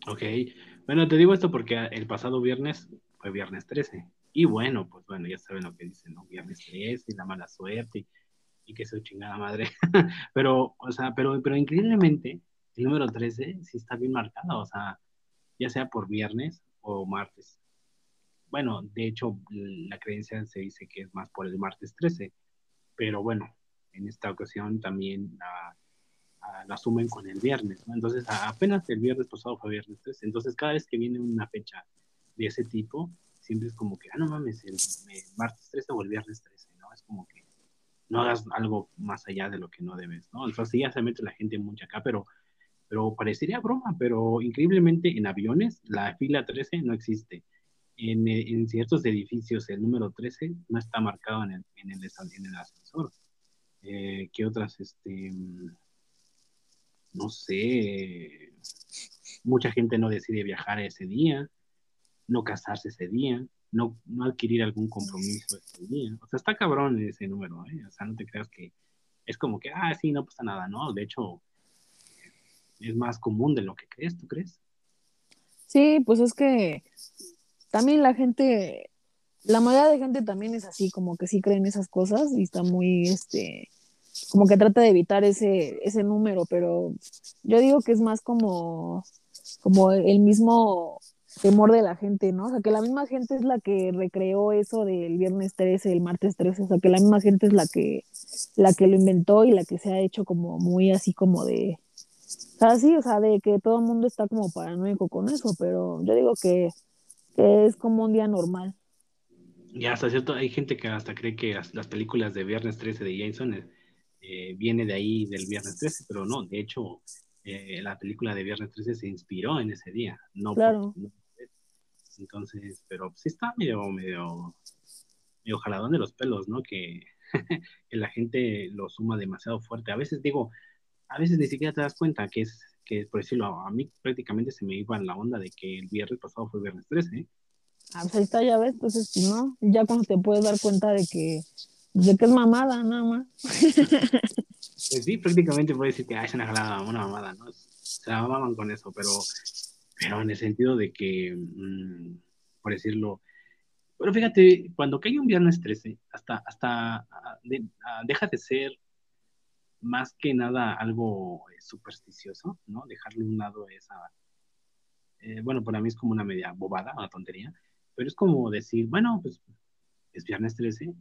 Ok, bueno, te digo esto porque el pasado viernes viernes 13. Y bueno, pues bueno, ya saben lo que dicen, ¿no? Viernes 13 y la mala suerte y, que soy chingada madre. pero, o sea, pero, pero increíblemente, el número 13 sí está bien marcado, o sea, ya sea por viernes o martes. Bueno, de hecho, la creencia se dice que es más por el martes 13, pero bueno, en esta ocasión también la, la asumen con el viernes, ¿no? Entonces, apenas el viernes pasado fue viernes 13, entonces cada vez que viene una fecha de ese tipo, siempre es como que, ah, no mames, el, martes 13 o el viernes 13, ¿no? Es como que no hagas algo más allá de lo que no debes, ¿no? Entonces ya se mete la gente mucha acá, pero, pero parecería broma, pero increíblemente en aviones la fila 13 no existe. En, en ciertos edificios el número 13 no está marcado en el, en el, en el ascensor. Eh, ¿Qué otras? Este, no sé, mucha gente no decide viajar ese día, no casarse ese día, no, no adquirir algún compromiso ese día. O sea, está cabrón ese número, ¿eh? O sea, no te creas que es como que, ah, sí, no pasa nada, ¿no? De hecho, es más común de lo que crees, ¿tú crees? Sí, pues es que también la gente, la mayoría de gente también es así, como que sí creen esas cosas y está muy, este, como que trata de evitar ese, ese número, pero yo digo que es más como, como el mismo temor de la gente, ¿no? O sea, que la misma gente es la que recreó eso del viernes 13, el martes 13, o sea, que la misma gente es la que, la que lo inventó y la que se ha hecho como muy así como de, o sea, sí, o sea, de que todo el mundo está como paranoico con eso, pero yo digo que, es como un día normal. Ya, hasta cierto, hay gente que hasta cree que las, las películas de Viernes 13 de Jason eh, viene de ahí del viernes 13, pero no, de hecho, eh, la película de viernes 13 se inspiró en ese día, no, claro. Entonces, pero sí está medio, medio, medio jaladón de los pelos, ¿no? Que, que la gente lo suma demasiado fuerte. A veces digo, a veces ni siquiera te das cuenta que es, que por decirlo, a mí prácticamente se me iba en la onda de que el viernes pasado fue viernes 13. Ah, pues ahí está, ya ves, entonces, no, ya cuando te puedes dar cuenta de que de que es mamada, nada más. Pues sí, prácticamente puede decir que es una una mamada, ¿no? Se la mamaban con eso, pero, pero en el sentido de que, mm, por decirlo, pero fíjate, cuando cae un viernes 13, hasta, hasta ah, ah, deja de ser más que nada algo eh, supersticioso, ¿no? Dejarle un lado esa, eh, bueno, para mí es como una media bobada, una tontería, pero es como decir, bueno, pues es viernes 13,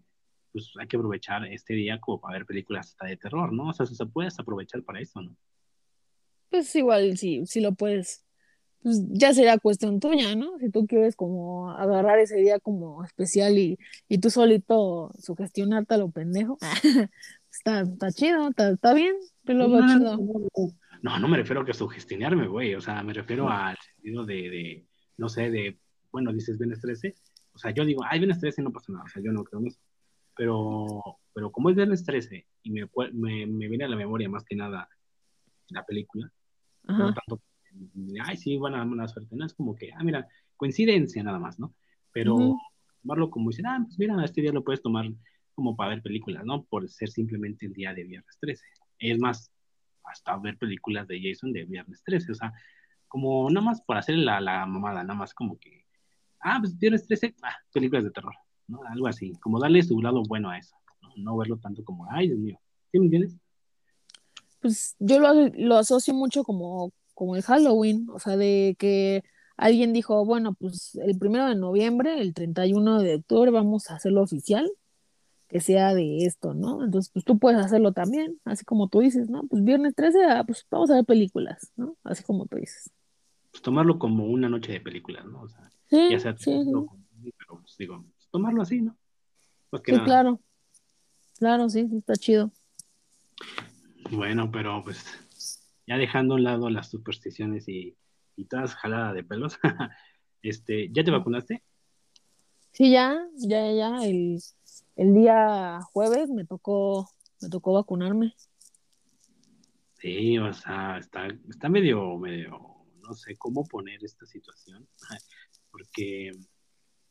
pues hay que aprovechar este día como para ver películas hasta de terror, ¿no? O sea, se puedes aprovechar para eso, ¿no? Pues igual, sí, sí lo puedes. Pues ya será cuestión tuya, ¿no? Si tú quieres como agarrar ese día como especial y, y tú solito sugestionarte a lo pendejo, está, está chido, está, bien, pero no, chido. No, no me refiero a que sugestionarme, güey, o sea, me refiero al sentido de, de, no sé, de, bueno, dices vienes 13, o sea, yo digo, ay, vienes 13 no pasa nada, o sea, yo no creo en eso. Pero, pero como es viernes 13 y me, me, me, viene a la memoria más que nada la película, no tanto, ay, sí, buena, buena suerte, no es como que, ah, mira, coincidencia nada más, ¿no? Pero tomarlo como dicen, ah, pues mira, este día lo puedes tomar como para ver películas, ¿no? Por ser simplemente el día de viernes 13. Es más, hasta ver películas de Jason de viernes 13, o sea, como nada más por hacer la, la mamada, nada más como que, ah, pues viernes 13, ah, películas de terror. Algo así, como darle su lado bueno a eso, no, verlo tanto como, ay, Dios mío, ¿sí me entiendes? Pues yo lo, asocio mucho como, como el Halloween, o sea, de que alguien dijo, bueno, pues el primero de noviembre, el 31 de octubre, vamos a hacerlo oficial, que sea de esto, ¿no? Entonces, pues tú puedes hacerlo también, así como tú dices, ¿no? Pues viernes 13, ah, pues vamos a ver películas, ¿no? Así como tú dices. Pues tomarlo como una noche de películas, ¿no? O sea, ya sea, sí, pero pues digo, tomarlo así, ¿no? sí, claro. Claro, sí, sí, está chido. Bueno, pero pues ya dejando a un lado las supersticiones y, y todas jaladas de pelos, este, ¿ya te vacunaste? Sí, ya, ya, ya, el, el día jueves me tocó, me tocó vacunarme. Sí, o sea, está, está medio, medio, no sé cómo poner esta situación, porque,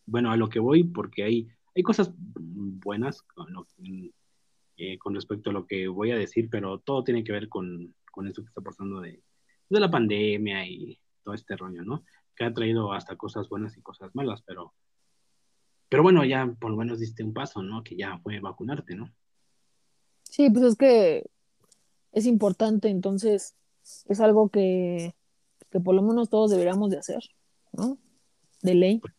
bueno, a lo que voy, porque hay, hay cosas buenas con, lo, eh, con respecto a lo que voy a decir, pero todo tiene que ver con, con esto que está pasando de, de la pandemia y todo este rollo, ¿no? Que ha traído hasta cosas buenas y cosas malas, pero, pero bueno, ya por lo menos diste un paso, ¿no? Que ya fue vacunarte, ¿no? Sí, pues es que es importante, entonces es algo que, que por lo menos todos deberíamos de hacer, ¿no? De ley. Pues,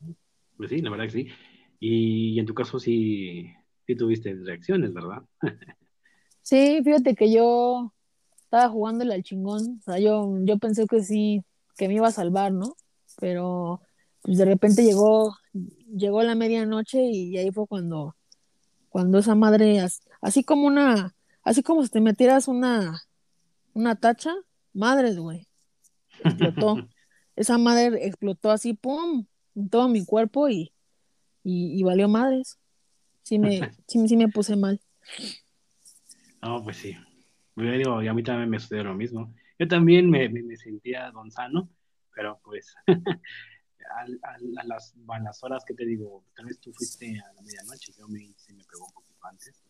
pues sí, la verdad que sí. Y, en tu caso sí, sí tuviste reacciones, ¿verdad? sí, fíjate que yo estaba jugándole al chingón. O sea, yo, yo pensé que sí, que me iba a salvar, ¿no? Pero pues de repente llegó, llegó la medianoche y ahí fue cuando, cuando esa madre, así como una, así como si te metieras una, una tacha, madres, güey, explotó. esa madre explotó así, pum, en todo mi cuerpo y, y, valió madres. Sí me, sí, sí me puse mal. No, pues sí. Yo digo, y a mí también me sucedió lo mismo. Yo también me, me, sentía don sano, pero pues a, las, a, las, horas que te digo, tal vez tú fuiste a la medianoche, yo me, se me pegó un poquito antes,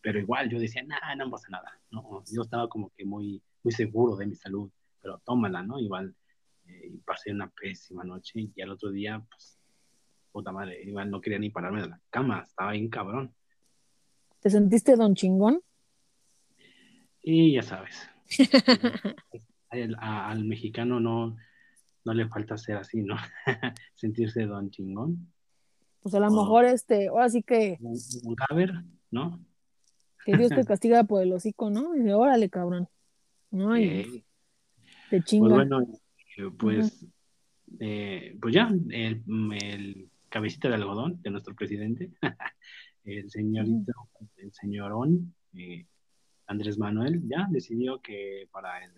pero igual yo decía, nada, no pasa nada, ¿no? Yo estaba como que muy, muy seguro de mi salud, pero tómala, ¿no? Igual eh, pasé una pésima noche y al otro día, pues, puta madre, igual no quería ni pararme de la cama, estaba bien cabrón. ¿Te sentiste don chingón? Y ya sabes, al, mexicano no, no le falta ser así, ¿no? Sentirse don chingón. Pues a lo mejor este, ahora sí que... Un, caber, ¿no? Que Dios te castiga por el hocico, ¿no? Y dice, órale, cabrón. ¿No? Y te pues chinga. Pues bueno, pues, eh, pues ya, el, el, cabecita de algodón de nuestro presidente, el señorito, el señorón, eh, Andrés Manuel ya decidió que para el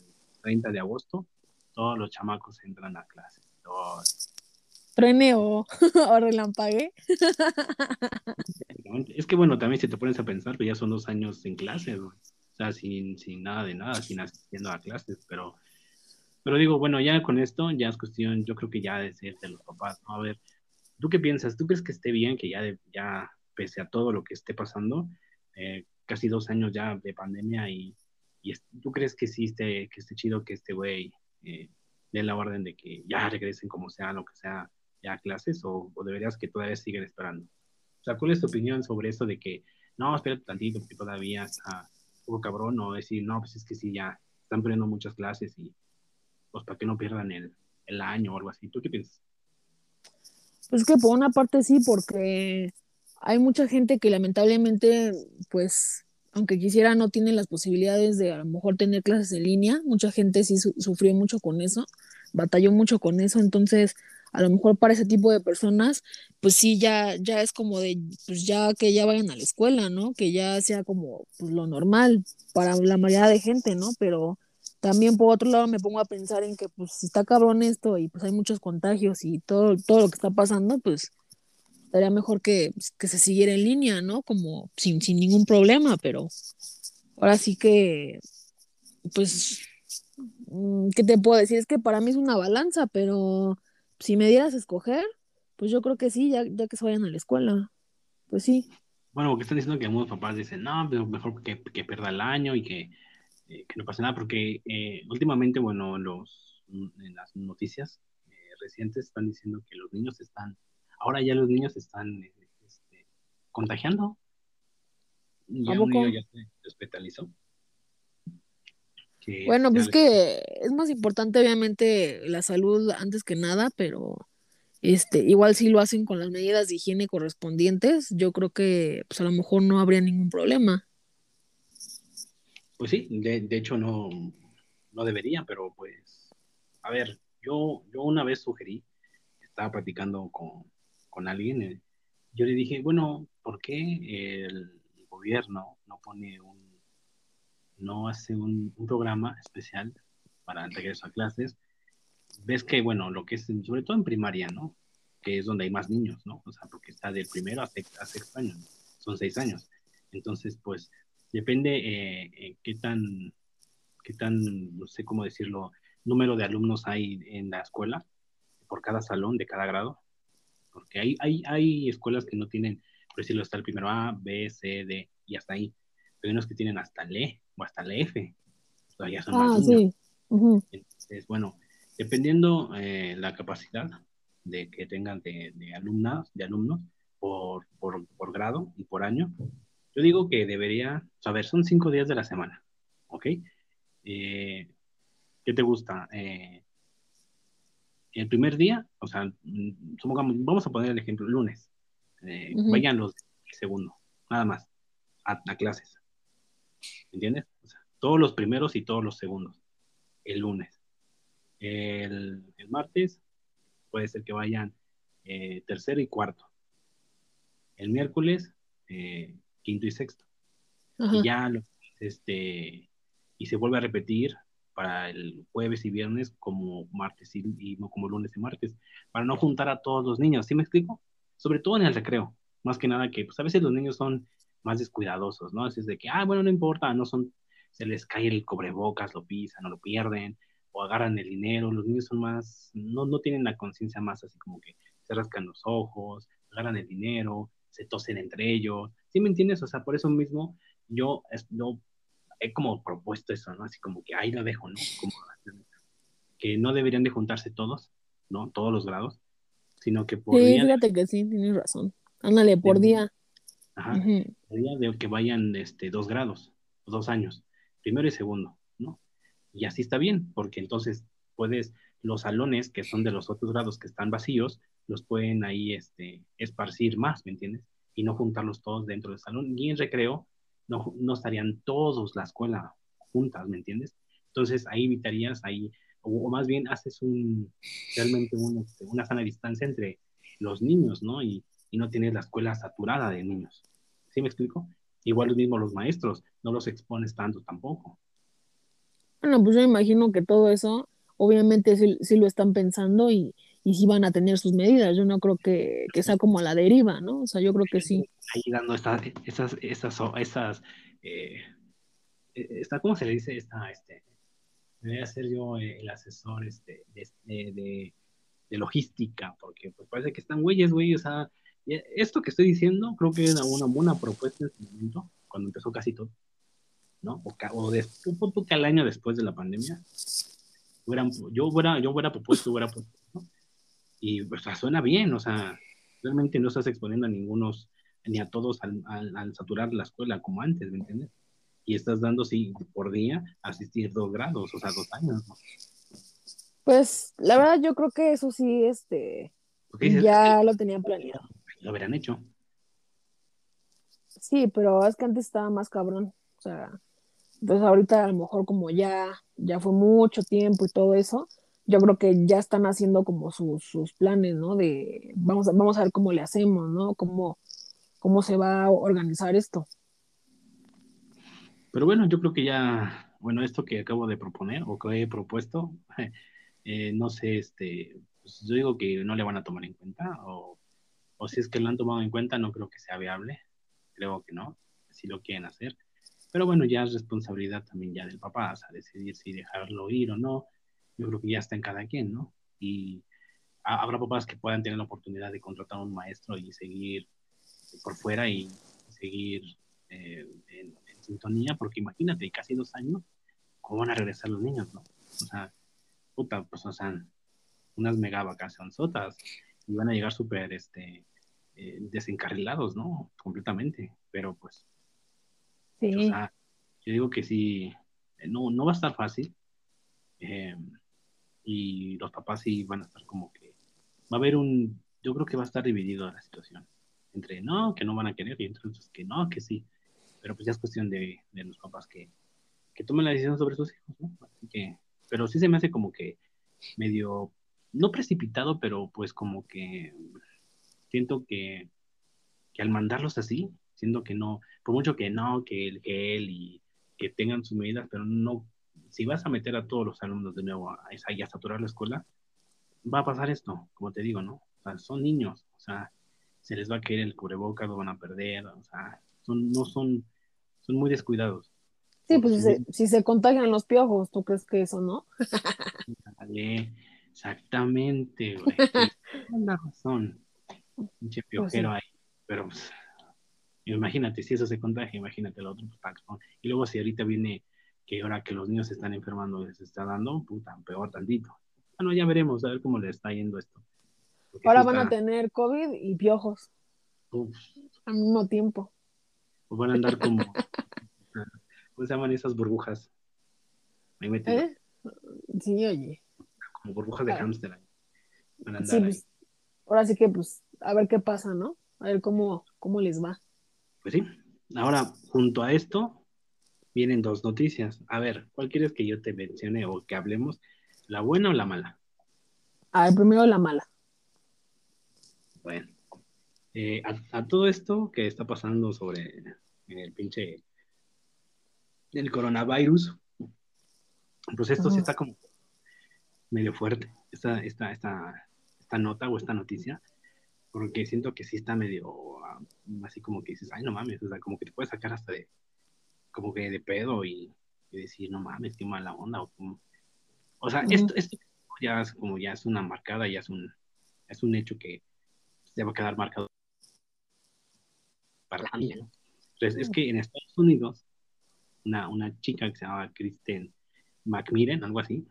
30 de agosto todos los chamacos entran a clase. Todos. Truene o, relampague. Es que bueno, también si te pones a pensar, pues ya son dos años en clase, o sea, sin, sin nada de nada, sin asistiendo a clases, pero, pero digo, bueno, ya con esto ya es cuestión, yo creo que ya de ser de los papás, ¿no? A ver, ¿tú qué piensas? ¿Tú crees que esté bien que ya, ya pese a todo lo que esté pasando, eh, casi dos años ya de pandemia y, y ¿tú crees que sí que esté chido que este güey eh, dé la orden de que ya regresen como sea, lo que sea, ya a clases o, deberías que todavía siguen esperando? O sea, ¿cuál es tu opinión sobre eso de que no, espérate tantito porque todavía está un poco cabrón o decir, no, pues es que sí, ya están perdiendo muchas clases y pues para que no pierdan el, el año o algo así? ¿Tú qué piensas? Pues que por una parte sí, porque hay mucha gente que lamentablemente, pues, aunque quisiera, no tiene las posibilidades de a lo mejor tener clases en línea. Mucha gente sí sufrió mucho con eso, batalló mucho con eso. Entonces, a lo mejor para ese tipo de personas, pues sí, ya, ya es como de, pues ya que ya vayan a la escuela, ¿no? Que ya sea como pues, lo normal para la mayoría de gente, ¿no? Pero también por otro lado me pongo a pensar en que pues está cabrón esto y pues hay muchos contagios y todo, todo lo que está pasando, pues estaría mejor que, que, se siguiera en línea, ¿no? Como sin, sin ningún problema, pero ahora sí que, pues, mm, ¿qué te puedo decir? Es que para mí es una balanza, pero si me dieras a escoger, pues yo creo que sí, ya, ya que se vayan a la escuela, pues sí. Bueno, porque están diciendo que algunos papás dicen, no, pero mejor que, que pierda el año y que, eh, que no pase nada, porque eh, últimamente, bueno, los, en las noticias eh, recientes están diciendo que los niños están ahora ya los niños están este, contagiando. Ya un niño ya se hospitalizó. bueno, pues que es más importante obviamente la salud antes que nada, pero este, igual si lo hacen con las medidas de higiene correspondientes, yo creo que pues a lo mejor no habría ningún problema. Pues sí, de, hecho no, no debería, pero pues, a ver, yo, yo una vez sugerí, estaba platicando con, con alguien, eh, yo le dije, bueno, ¿por qué el gobierno no pone un, no hace un, programa especial para el regreso a clases? Ves que, bueno, lo que es, sobre todo en primaria, ¿no? que es donde hay más niños, ¿no? O sea, porque está del primero a sexto, año, son seis años. Entonces, pues, depende eh, qué tan, qué tan, no sé cómo decirlo, número de alumnos hay en la escuela, por cada salón de cada grado, porque hay, hay, hay escuelas que no tienen, por decirlo, está el primero A, B, C, D, y hasta ahí. Pero hay unos que tienen hasta el E o hasta el F. Todavía son ah, sí. Entonces, bueno, dependiendo eh, la capacidad de que tengan de, de alumnas, de alumnos por, por, por, grado y por año, yo digo que debería, a ver, son cinco días de la semana, ¿ok? Eh, ¿Qué te gusta? Eh, el primer día, o sea, mm, vamos a poner el ejemplo, lunes, eh, vayan los segundo, nada más, a, clases. ¿Entiendes? O sea, todos los primeros y todos los segundos, el lunes. El, martes puede ser que vayan eh, tercero y cuarto. El miércoles, eh, quinto y sexto. Y ya, este, y se vuelve a repetir para el jueves y viernes como martes y, no como lunes y martes, para no juntar a todos los niños, ¿sí me explico? Sobre todo en el recreo, más que nada que pues a veces los niños son más descuidadosos, ¿no? Es de que, ah, bueno, no importa, no son, se les cae el cobrebocas, lo pisan o lo pierden, o agarran el dinero, los niños son más, no, no tienen la conciencia más así como que se rascan los ojos, agarran el dinero, se tosen entre ellos, ¿sí me entiendes? O sea, por eso mismo yo, yo he como propuesto eso, ¿no? Así como que ahí lo dejo, ¿no? Como, que no deberían de juntarse todos, ¿no? Todos los grados, sino que por sí, fíjate que sí, tienes razón. Ándale, por día. Ajá, por día de que vayan este, dos grados, dos años, primero y segundo, ¿no? Y así está bien, porque entonces puedes, los salones que son de los otros grados que están vacíos, los pueden ahí este, esparcir más, ¿me entiendes? Y no juntarlos todos dentro del salón. Y en recreo, no, estarían todos la escuela juntas, ¿me entiendes? Entonces ahí evitarías, ahí, o, más bien haces un, realmente este, una sana distancia entre los niños, ¿no? Y, y, no tienes la escuela saturada de niños. ¿Sí me explico? Igual los mismos los maestros, no los expones tanto tampoco. Bueno, pues yo imagino que todo eso, obviamente sí, lo están pensando y, y sí van a tener sus medidas. Yo no creo que, que, sea como a la deriva, ¿no? O sea, yo creo que sí. Ahí dando estas, esas, esas, esas, eh, ¿cómo se le dice? Esta, este, debería ser yo el asesor este, de, de, de, logística, porque pues parece que están güeyes, güey, o sea, esto que estoy diciendo creo que era una buena propuesta en ese momento, cuando empezó casi todo, ¿no? O, o después, al año después de la pandemia, yo hubiera, yo hubiera propuesto, hubiera propuesto y pues suena bien, o sea, realmente no estás exponiendo a ningunos, ni a todos al, al, saturar la escuela como antes, ¿me entiendes? Y estás dando, sí, por día, asistir dos grados, o sea, dos años, ¿no? Pues la verdad yo creo que eso sí, este, ya lo tenían planeado. Lo hubieran hecho. Sí, pero es que antes estaba más cabrón, o sea, entonces ahorita a lo mejor como ya, ya fue mucho tiempo y todo eso, yo creo que ya están haciendo como sus, sus planes, ¿no? De vamos a, vamos a ver cómo le hacemos, ¿no? Cómo, cómo se va a organizar esto. Pero bueno, yo creo que ya, bueno, esto que acabo de proponer o que he propuesto, eh, no sé, este, pues yo digo que no le van a tomar en cuenta o, o si es que lo han tomado en cuenta, no creo que sea viable, creo que no, si lo quieren hacer. Pero bueno, ya es responsabilidad también ya del papá, o sea, decidir si dejarlo ir o no yo creo que ya está en cada quien, ¿no? Y habrá papás que puedan tener la oportunidad de contratar a un maestro y seguir por fuera y seguir eh, en, sintonía, porque imagínate, casi dos años, ¿cómo van a regresar los niños, no? O sea, puta, pues, o sea, unas mega vacaciones y van a llegar súper, este, eh, desencarrilados, ¿no? Completamente, pero pues, sí. o sea, yo digo que sí, no, no va a estar fácil, eh, y los papás sí van a estar como que va a haber un, yo creo que va a estar dividido la situación entre no, que no van a querer y entonces que no, que sí, pero pues ya es cuestión de, de los papás que, que tomen la decisión sobre sus hijos, ¿no? Así que, pero sí se me hace como que medio, no precipitado, pero pues como que siento que, que al mandarlos así, siento que no, por mucho que no, que que él y que tengan sus medidas, pero no si vas a meter a todos los alumnos de nuevo a, a, a saturar la escuela, va a pasar esto, como te digo, ¿no? O sea, son niños, o sea, se les va a caer el cubrebocas, lo van a perder, o sea, son, no son, son muy descuidados. Sí, pues si se, si se, contagian los piojos, ¿tú crees que eso no? Dale, exactamente, güey. la razón. Pinche pues piojero ahí. Pero pues, imagínate, si eso se contagia, imagínate el otro. Pues, y luego si ahorita viene que ahora que los niños se están enfermando les está dando, puta, peor tantito. Bueno, ya veremos, a ver cómo le está yendo esto. ahora van a tener COVID y piojos. Al mismo tiempo. O van a andar como, ¿cómo se llaman esas burbujas? Ahí ¿Eh? Sí, oye. Como burbujas de hámster. sí, pues, ahora sí que, pues, a ver qué pasa, ¿no? A ver cómo, cómo les va. Pues sí. Ahora, junto a esto, vienen dos noticias. A ver, ¿cuál quieres que yo te mencione o que hablemos? ¿La buena o la mala? A ver, primero la mala. Bueno, eh, a, todo esto que está pasando sobre el pinche el coronavirus, pues esto sí está como medio fuerte, esta, esta, esta, esta nota o esta noticia, porque siento que sí está medio ah, así como que dices, ay, no mames, o sea, como que te puede sacar hasta de, como que de pedo y, decir, no mames, qué mala onda. O, o sea, esto, esto ya es como ya es una marcada, ya es un, es un hecho que se va a quedar marcado para la. Entonces, es que en Estados Unidos, una, una chica que se llama Kristen McMillan, algo así,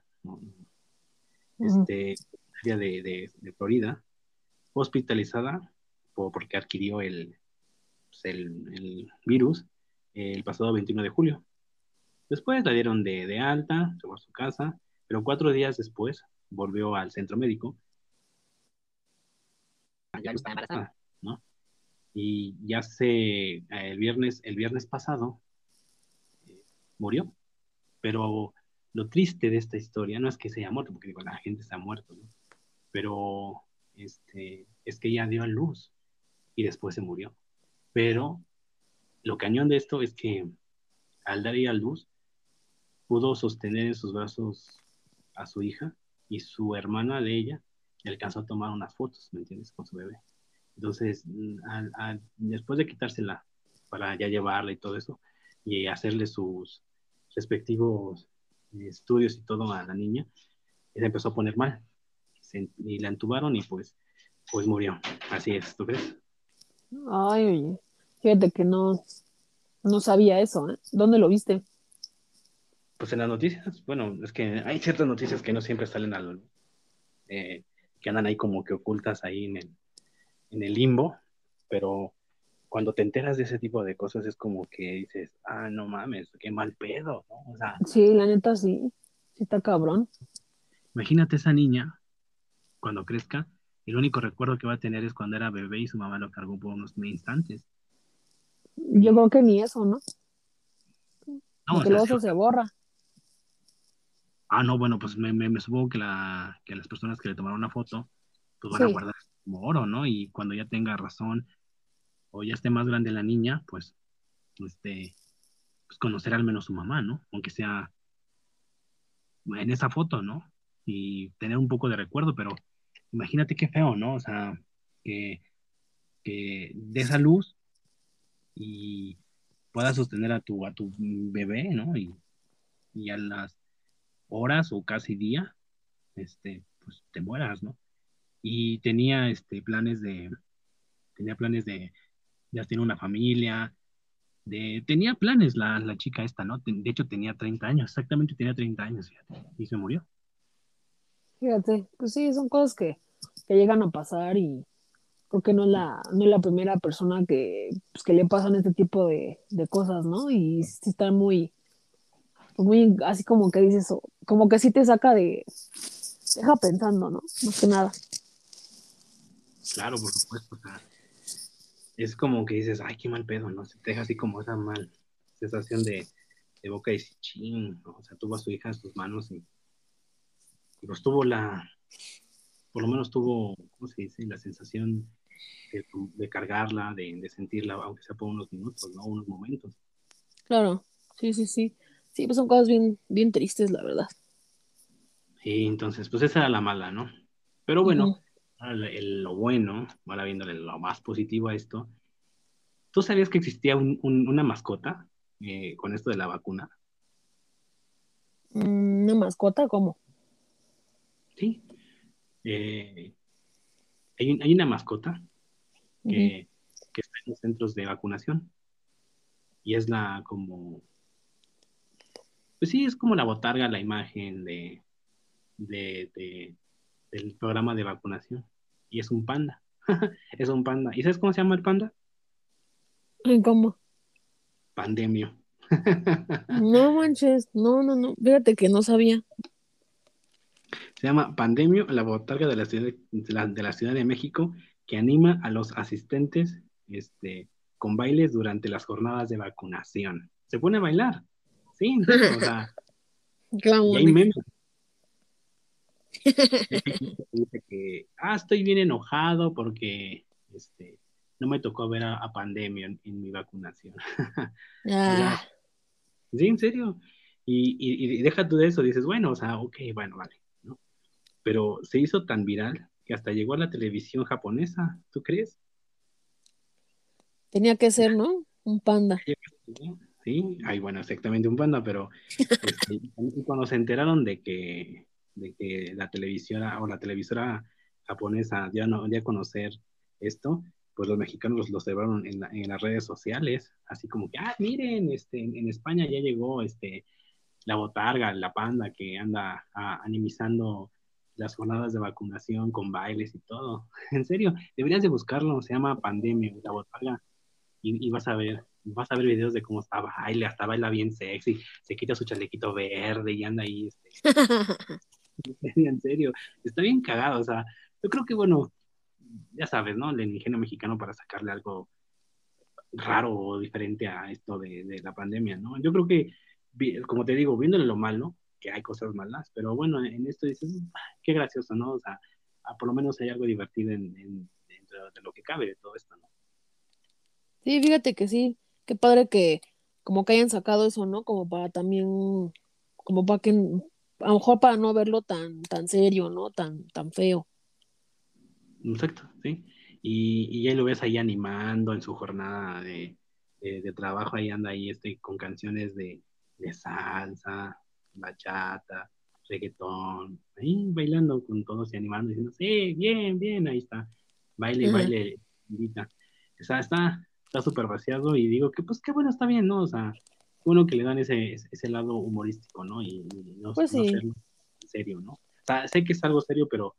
este, de, de, de, Florida, hospitalizada por, porque adquirió el, pues, el, el virus el pasado 21 de julio. Después la dieron de, alta, se fue a su casa, pero cuatro días después volvió al centro médico. Ya está embarazada, ¿no? Y ya se, el viernes, el viernes pasado, eh, murió. Pero lo triste de esta historia no es que se haya muerto, porque digo, la gente se ha muerto, ¿no? Pero este, es que ella dio a luz y después se murió. Pero lo cañón de esto es que al dar a luz, pudo sostener en sus brazos a su hija y su hermana de ella alcanzó a tomar unas fotos, ¿me entiendes? Con su bebé. Entonces, después de quitársela para ya llevarla y todo eso, y hacerle sus respectivos estudios y todo a la niña, se empezó a poner mal. y la entubaron y pues, pues murió. Así es, ¿tú crees? Ay, oye. Fíjate que no, no sabía eso, ¿eh? ¿Dónde lo viste? Pues en las noticias, bueno, es que hay ciertas noticias que no siempre salen al, eh, que andan ahí como que ocultas ahí en el, en el limbo, pero cuando te enteras de ese tipo de cosas es como que dices, ah, no mames, qué mal pedo, ¿no? O sea, sí, la neta sí, sí está cabrón. Imagínate esa niña cuando crezca, el único recuerdo que va a tener es cuando era bebé y su mamá lo cargó por unos instantes. Yo creo que ni eso, ¿no? No, Porque luego se borra. Ah, no, bueno, pues me, me, supongo que, la, que las personas que le tomaron una foto, pues van a guardar como oro, ¿no? Y cuando ya tenga razón o ya esté más grande la niña, pues, este, pues conocer al menos su mamá, ¿no? Aunque sea en esa foto, ¿no? Y tener un poco de recuerdo, pero imagínate qué feo, ¿no? O sea, que, que de esa luz y puedas sostener a tu, a tu bebé, ¿no? Y, y a las horas o casi día, este, pues te mueras, ¿no? Y tenía este, planes de, tenía planes de, ya tener una familia, de, tenía planes la, la chica esta, ¿no? De hecho tenía 30 años, exactamente tenía 30 años, fíjate, y se murió. Fíjate, pues sí, son cosas que, que llegan a pasar y, creo que no es la, no es la primera persona que, pues, que le pasan este tipo de, de cosas, ¿no? Y sí está muy, muy así como que dices, como que sí te saca de, deja pensando, ¿no? Más que nada. Claro, por supuesto. es como que dices, ay, qué mal pedo, ¿no? Se te deja así como esa mal sensación de, de boca y ching, ¿no? O sea, tuvo a su hija en sus manos y, y pues tuvo la, por lo menos tuvo, ¿cómo se dice? La sensación de, cargarla, de, sentirla, aunque sea por unos minutos, ¿no? Unos momentos. Claro, sí, sí, sí. Sí, pues son cosas bien, bien tristes, la verdad. Sí, entonces, pues esa era la mala, ¿no? Pero bueno, lo bueno, ahora viéndole lo más positivo a esto, ¿tú sabías que existía una mascota eh, con esto de la vacuna? Mm, ¿Una mascota? ¿Cómo? Sí. Eh, hay, una mascota que, está en los centros de vacunación y es la como, pues sí, es como la botarga, la imagen de, de, del programa de vacunación y es un panda. es un panda. ¿Y sabes cómo se llama el panda? ¿Cómo? Pandemio. no manches, no, no, no, fíjate que no sabía. Se llama Pandemio, la botarga de la ciudad de, la, Ciudad de México, que anima a los asistentes este, con bailes durante las jornadas de vacunación. Se pone a bailar, sí, o sea, y hay memes. Dice que, ah, estoy bien enojado porque este, no me tocó ver a, Pandemia en, mi vacunación. Ah. Sí, en serio. Y, y, deja tú de eso, dices, bueno, o sea, ok, bueno, vale, ¿no? Pero se hizo tan viral que hasta llegó a la televisión japonesa, ¿tú crees? Tenía que ser, ¿no? Un panda. Sí, ay, bueno, exactamente un panda, pero este, cuando se enteraron de que, de que la televisora o la televisora japonesa ya no a conocer esto, pues los mexicanos los llevaron en, en, las redes sociales, así como que, ah, miren, este, en, España ya llegó este, la botarga, la panda que anda animizando las jornadas de vacunación con bailes y todo. En serio, deberías de buscarlo, se llama Pandemia, la botarga, y, vas a ver, vas a ver videos de cómo está baila, hasta baila bien sexy, se quita su chalequito verde y anda ahí, este, en serio, está bien cagado, o sea, yo creo que, bueno, ya sabes, ¿no? El ingenio mexicano para sacarle algo raro o diferente a esto de, la pandemia, ¿no? Yo creo que, como te digo, viéndole lo malo, que hay cosas malas, pero bueno, en esto dices, qué gracioso, ¿no? O sea, por lo menos hay algo divertido en, dentro de lo que cabe de todo esto, ¿no? Sí, fíjate que sí, qué padre que como que hayan sacado eso, ¿no? Como para también, como para que, a lo mejor para no verlo tan, tan serio, ¿no? Tan, tan feo. Exacto, sí. Y, y ya lo ves ahí animando en su jornada de, trabajo, ahí anda ahí este, con canciones de, salsa, bachata, reggaetón, ahí bailando con todos y animando, diciendo, sí, bien, bien, ahí está, baile, baile, invita. O sea, está está súper vaciado y digo que pues qué bueno, está bien, ¿no? O sea, bueno que le dan ese, ese lado humorístico, ¿no? Y, no, pues no en serio, ¿no? O sea, sé que es algo serio, pero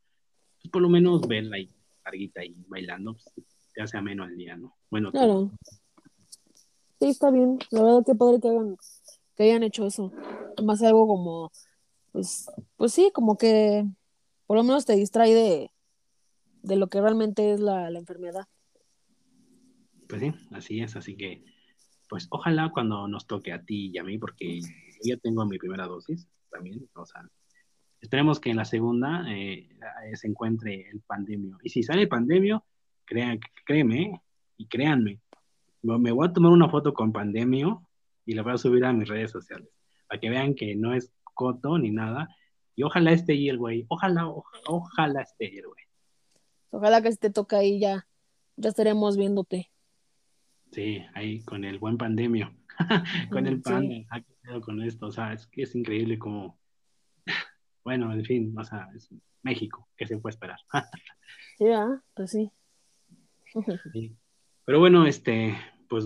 pues, por lo menos verla ahí, larguita ahí bailando, pues, te hace ameno al día, ¿no? Bueno, claro. Sí, está bien. La verdad que padre que hagan, que hayan hecho eso. Más algo como, pues, pues sí, como que por lo menos te distrae de, de lo que realmente es la, la enfermedad. Pues sí, así es. Así que, pues ojalá cuando nos toque a ti y a mí, porque yo tengo mi primera dosis también, o sea, Esperemos que en la segunda eh, se encuentre el pandemio. Y si sale pandemio, créan, créeme y créanme, me voy a tomar una foto con pandemio y la voy a subir a mis redes sociales para que vean que no es coto ni nada. Y ojalá esté ahí el güey. Ojalá, ojalá esté ahí el güey. Ojalá que se te toque ahí ya. Ya estaremos viéndote. Sí, ahí con el buen pandemio. con el pan. con esto. O sea, es que es increíble como bueno, en fin, o sea, es México, ¿qué se puede esperar? Ya, pues sí. Pero bueno, este, pues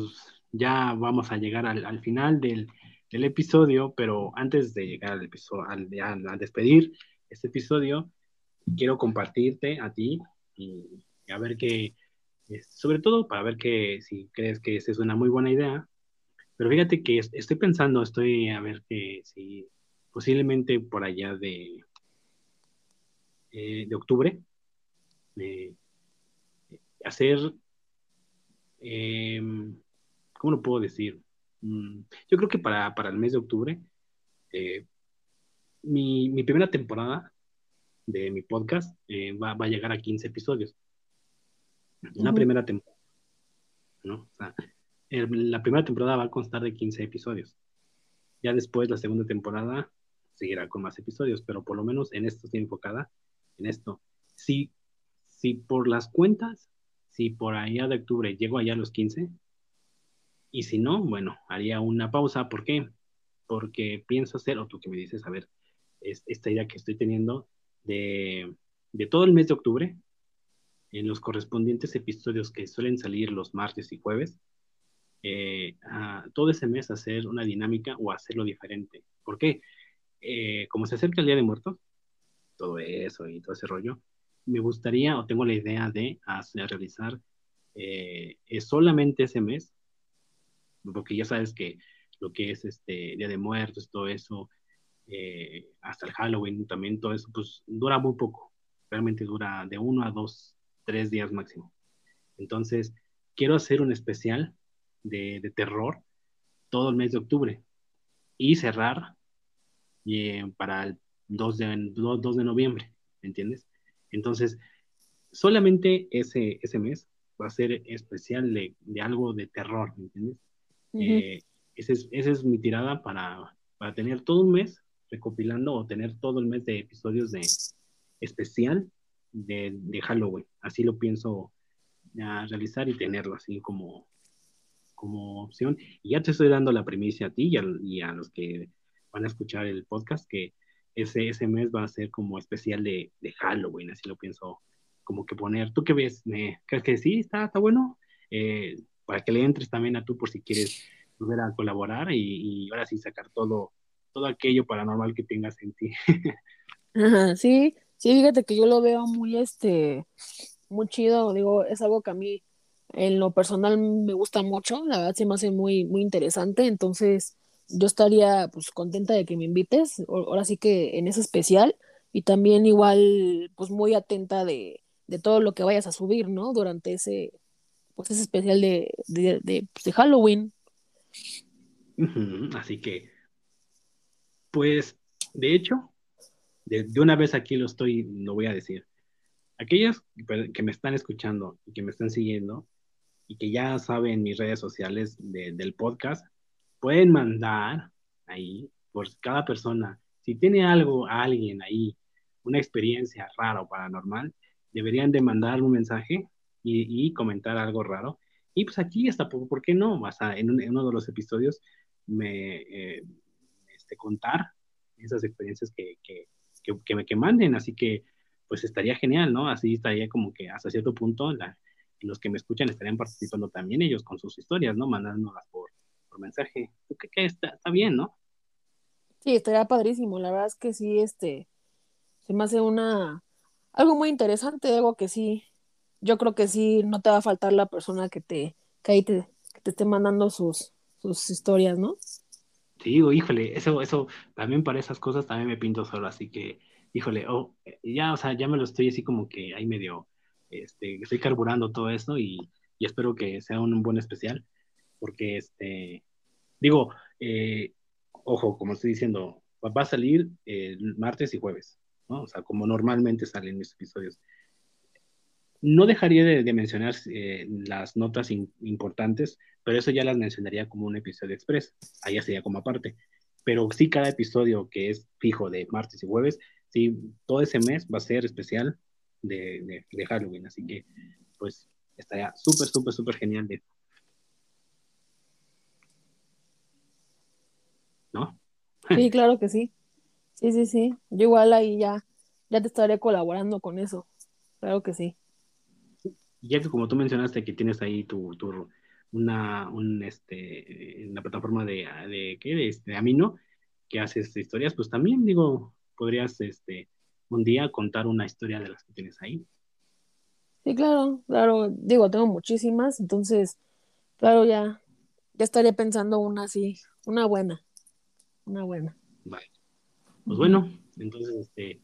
ya vamos a llegar al, final del, episodio, pero antes de llegar al episodio, al, despedir este episodio, quiero compartirte a ti y, a ver qué, sobre todo para ver que si crees que esa es una muy buena idea, pero fíjate que estoy pensando, estoy a ver que si posiblemente por allá de, eh, de octubre, hacer, em, ¿cómo lo puedo decir? Mm, yo creo que para, el mes de octubre, eh, mi, primera temporada de mi podcast eh, va, a llegar a 15 episodios. Una primera temporada. ¿no? la primera temporada va a constar de 15 episodios. Ya después, la segunda temporada seguirá con más episodios, pero por lo menos en esto estoy enfocada, en esto. Si, si por las cuentas, si por allá de octubre llego allá a los 15, y si no, bueno, haría una pausa. ¿Por qué? Porque pienso hacer, o tú que me dices, a ver, esta idea que estoy teniendo de, de todo el mes de octubre, en los correspondientes episodios que suelen salir los martes y jueves, eh, todo ese mes hacer una dinámica o hacerlo diferente. ¿Por qué? Eh, como se acerca el Día de Muertos, todo eso y todo ese rollo, me gustaría o tengo la idea de hacer, realizar eh, solamente ese mes, porque ya sabes que lo que es este Día de Muertos, todo eso, hasta el Halloween también, todo eso, pues dura muy poco. Realmente dura de uno a dos, tres días máximo. Entonces, quiero hacer un especial de, terror todo el mes de octubre y cerrar eh, para el 2 de, 2, de noviembre, ¿entiendes? Entonces, solamente ese, ese mes va a ser especial de, algo de terror, ¿entiendes? Eh, esa es, es, mi tirada para, para, tener todo un mes recopilando o tener todo el mes de episodios de especial de, de Halloween. Así lo pienso realizar y tenerlo así como, como opción. Y ya te estoy dando la primicia a ti y a, los que van a escuchar el podcast que ese, ese mes va a ser como especial de, de Halloween, así lo pienso como que poner. ¿Tú qué ves? ¿Crees que sí? ¿Está, está bueno? Eh, para que le entres también a tú por si quieres volver a colaborar y, ahora sí sacar todo, todo aquello paranormal que tengas en ti. sí, sí, fíjate que yo lo veo muy, este, muy chido, digo, es algo que a mí en lo personal me gusta mucho, la verdad se me hace muy, muy interesante, entonces yo estaría pues contenta de que me invites, ahora sí que en ese especial, y también igual pues muy atenta de, todo lo que vayas a subir, ¿no? Durante ese, pues ese especial de, de, pues, Halloween. Así que, pues, de hecho, de, de, una vez aquí lo estoy, lo voy a decir. Aquellos que me están escuchando y que me están siguiendo, y que ya saben mis redes sociales del podcast, pueden mandar ahí por cada persona, si tiene algo, alguien ahí, una experiencia rara o paranormal, deberían de mandar un mensaje y, comentar algo raro. Y pues aquí está, ¿por, qué no? O en, uno de los episodios me eh, este, contar esas experiencias que, que, que, me, que manden. Así que pues estaría genial, ¿no? Así estaría como que hasta cierto punto los que me escuchan estarían participando también ellos con sus historias, ¿no? Mandándolas por, por mensaje. ¿Qué, qué está, está, bien, ¿no? Sí, estaría padrísimo. La verdad es que sí, este, se me hace una, algo muy interesante, algo que sí, yo creo que sí, no te va a faltar la persona que te, que ahí te, que te esté mandando sus, sus historias, ¿no? Sí, digo, híjole, eso, eso, también para esas cosas también me pinto solo, así que, híjole, oh, ya, o sea, ya me lo estoy así como que ahí medio este, estoy carburando todo esto y, espero que sea un, buen especial, porque, este, digo, eh, ojo, como estoy diciendo, va a salir el martes y jueves, ¿no? O sea, como normalmente salen mis episodios. No dejaría de, mencionar eh, las notas importantes, pero eso ya las mencionaría como un episodio express, allá sería como aparte. Pero sí, cada episodio que es fijo de martes y jueves, sí, todo ese mes va a ser especial de, Halloween. Así que, pues, estaría súper, súper, súper genial de... ¿No? Sí, claro que sí. Sí, sí, sí. Yo igual ahí ya, ya te estaré colaborando con eso. Claro que sí. Ya que como tú mencionaste que tienes ahí tu, tu una, un, este, una plataforma de, de, ¿qué? de, este, Amino, que haces historias, pues también digo, podrías este, un día contar una historia de las que tienes ahí. Sí, claro, claro. Digo, tengo muchísimas, entonces, claro, ya, ya estaría pensando una así, una buena, una buena. Vale. Pues bueno, entonces, este,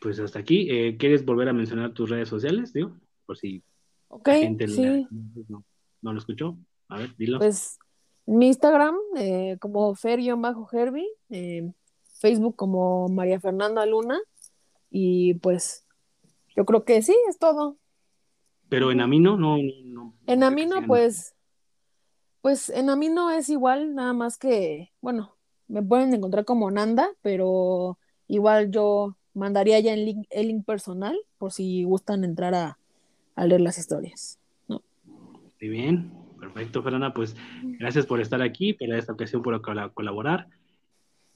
pues hasta aquí. Eh, ¿Quieres volver a mencionar tus redes sociales, digo? Por si la gente no, lo escuchó. A ver, dilo. Pues mi Instagram, eh, como Fer-Herbie, eh, Facebook como María Fernanda Luna, y pues yo creo que sí, es todo. Pero en Amino no. en Amino, pues, pues en Amino es igual, nada más que, bueno, me pueden encontrar como Nanda, pero igual yo mandaría ya el link, el link personal por si gustan entrar a, a leer las historias. ¿no? Muy bien, perfecto, Fernanda. Pues gracias por estar aquí, por esta ocasión por colaborar.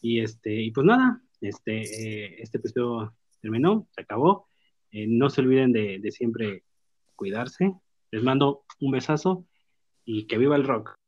Y este, y pues nada, este, eh, este episodio terminó, se acabó. Eh, no se olviden de, de siempre cuidarse. Les mando un besazo y que viva el rock.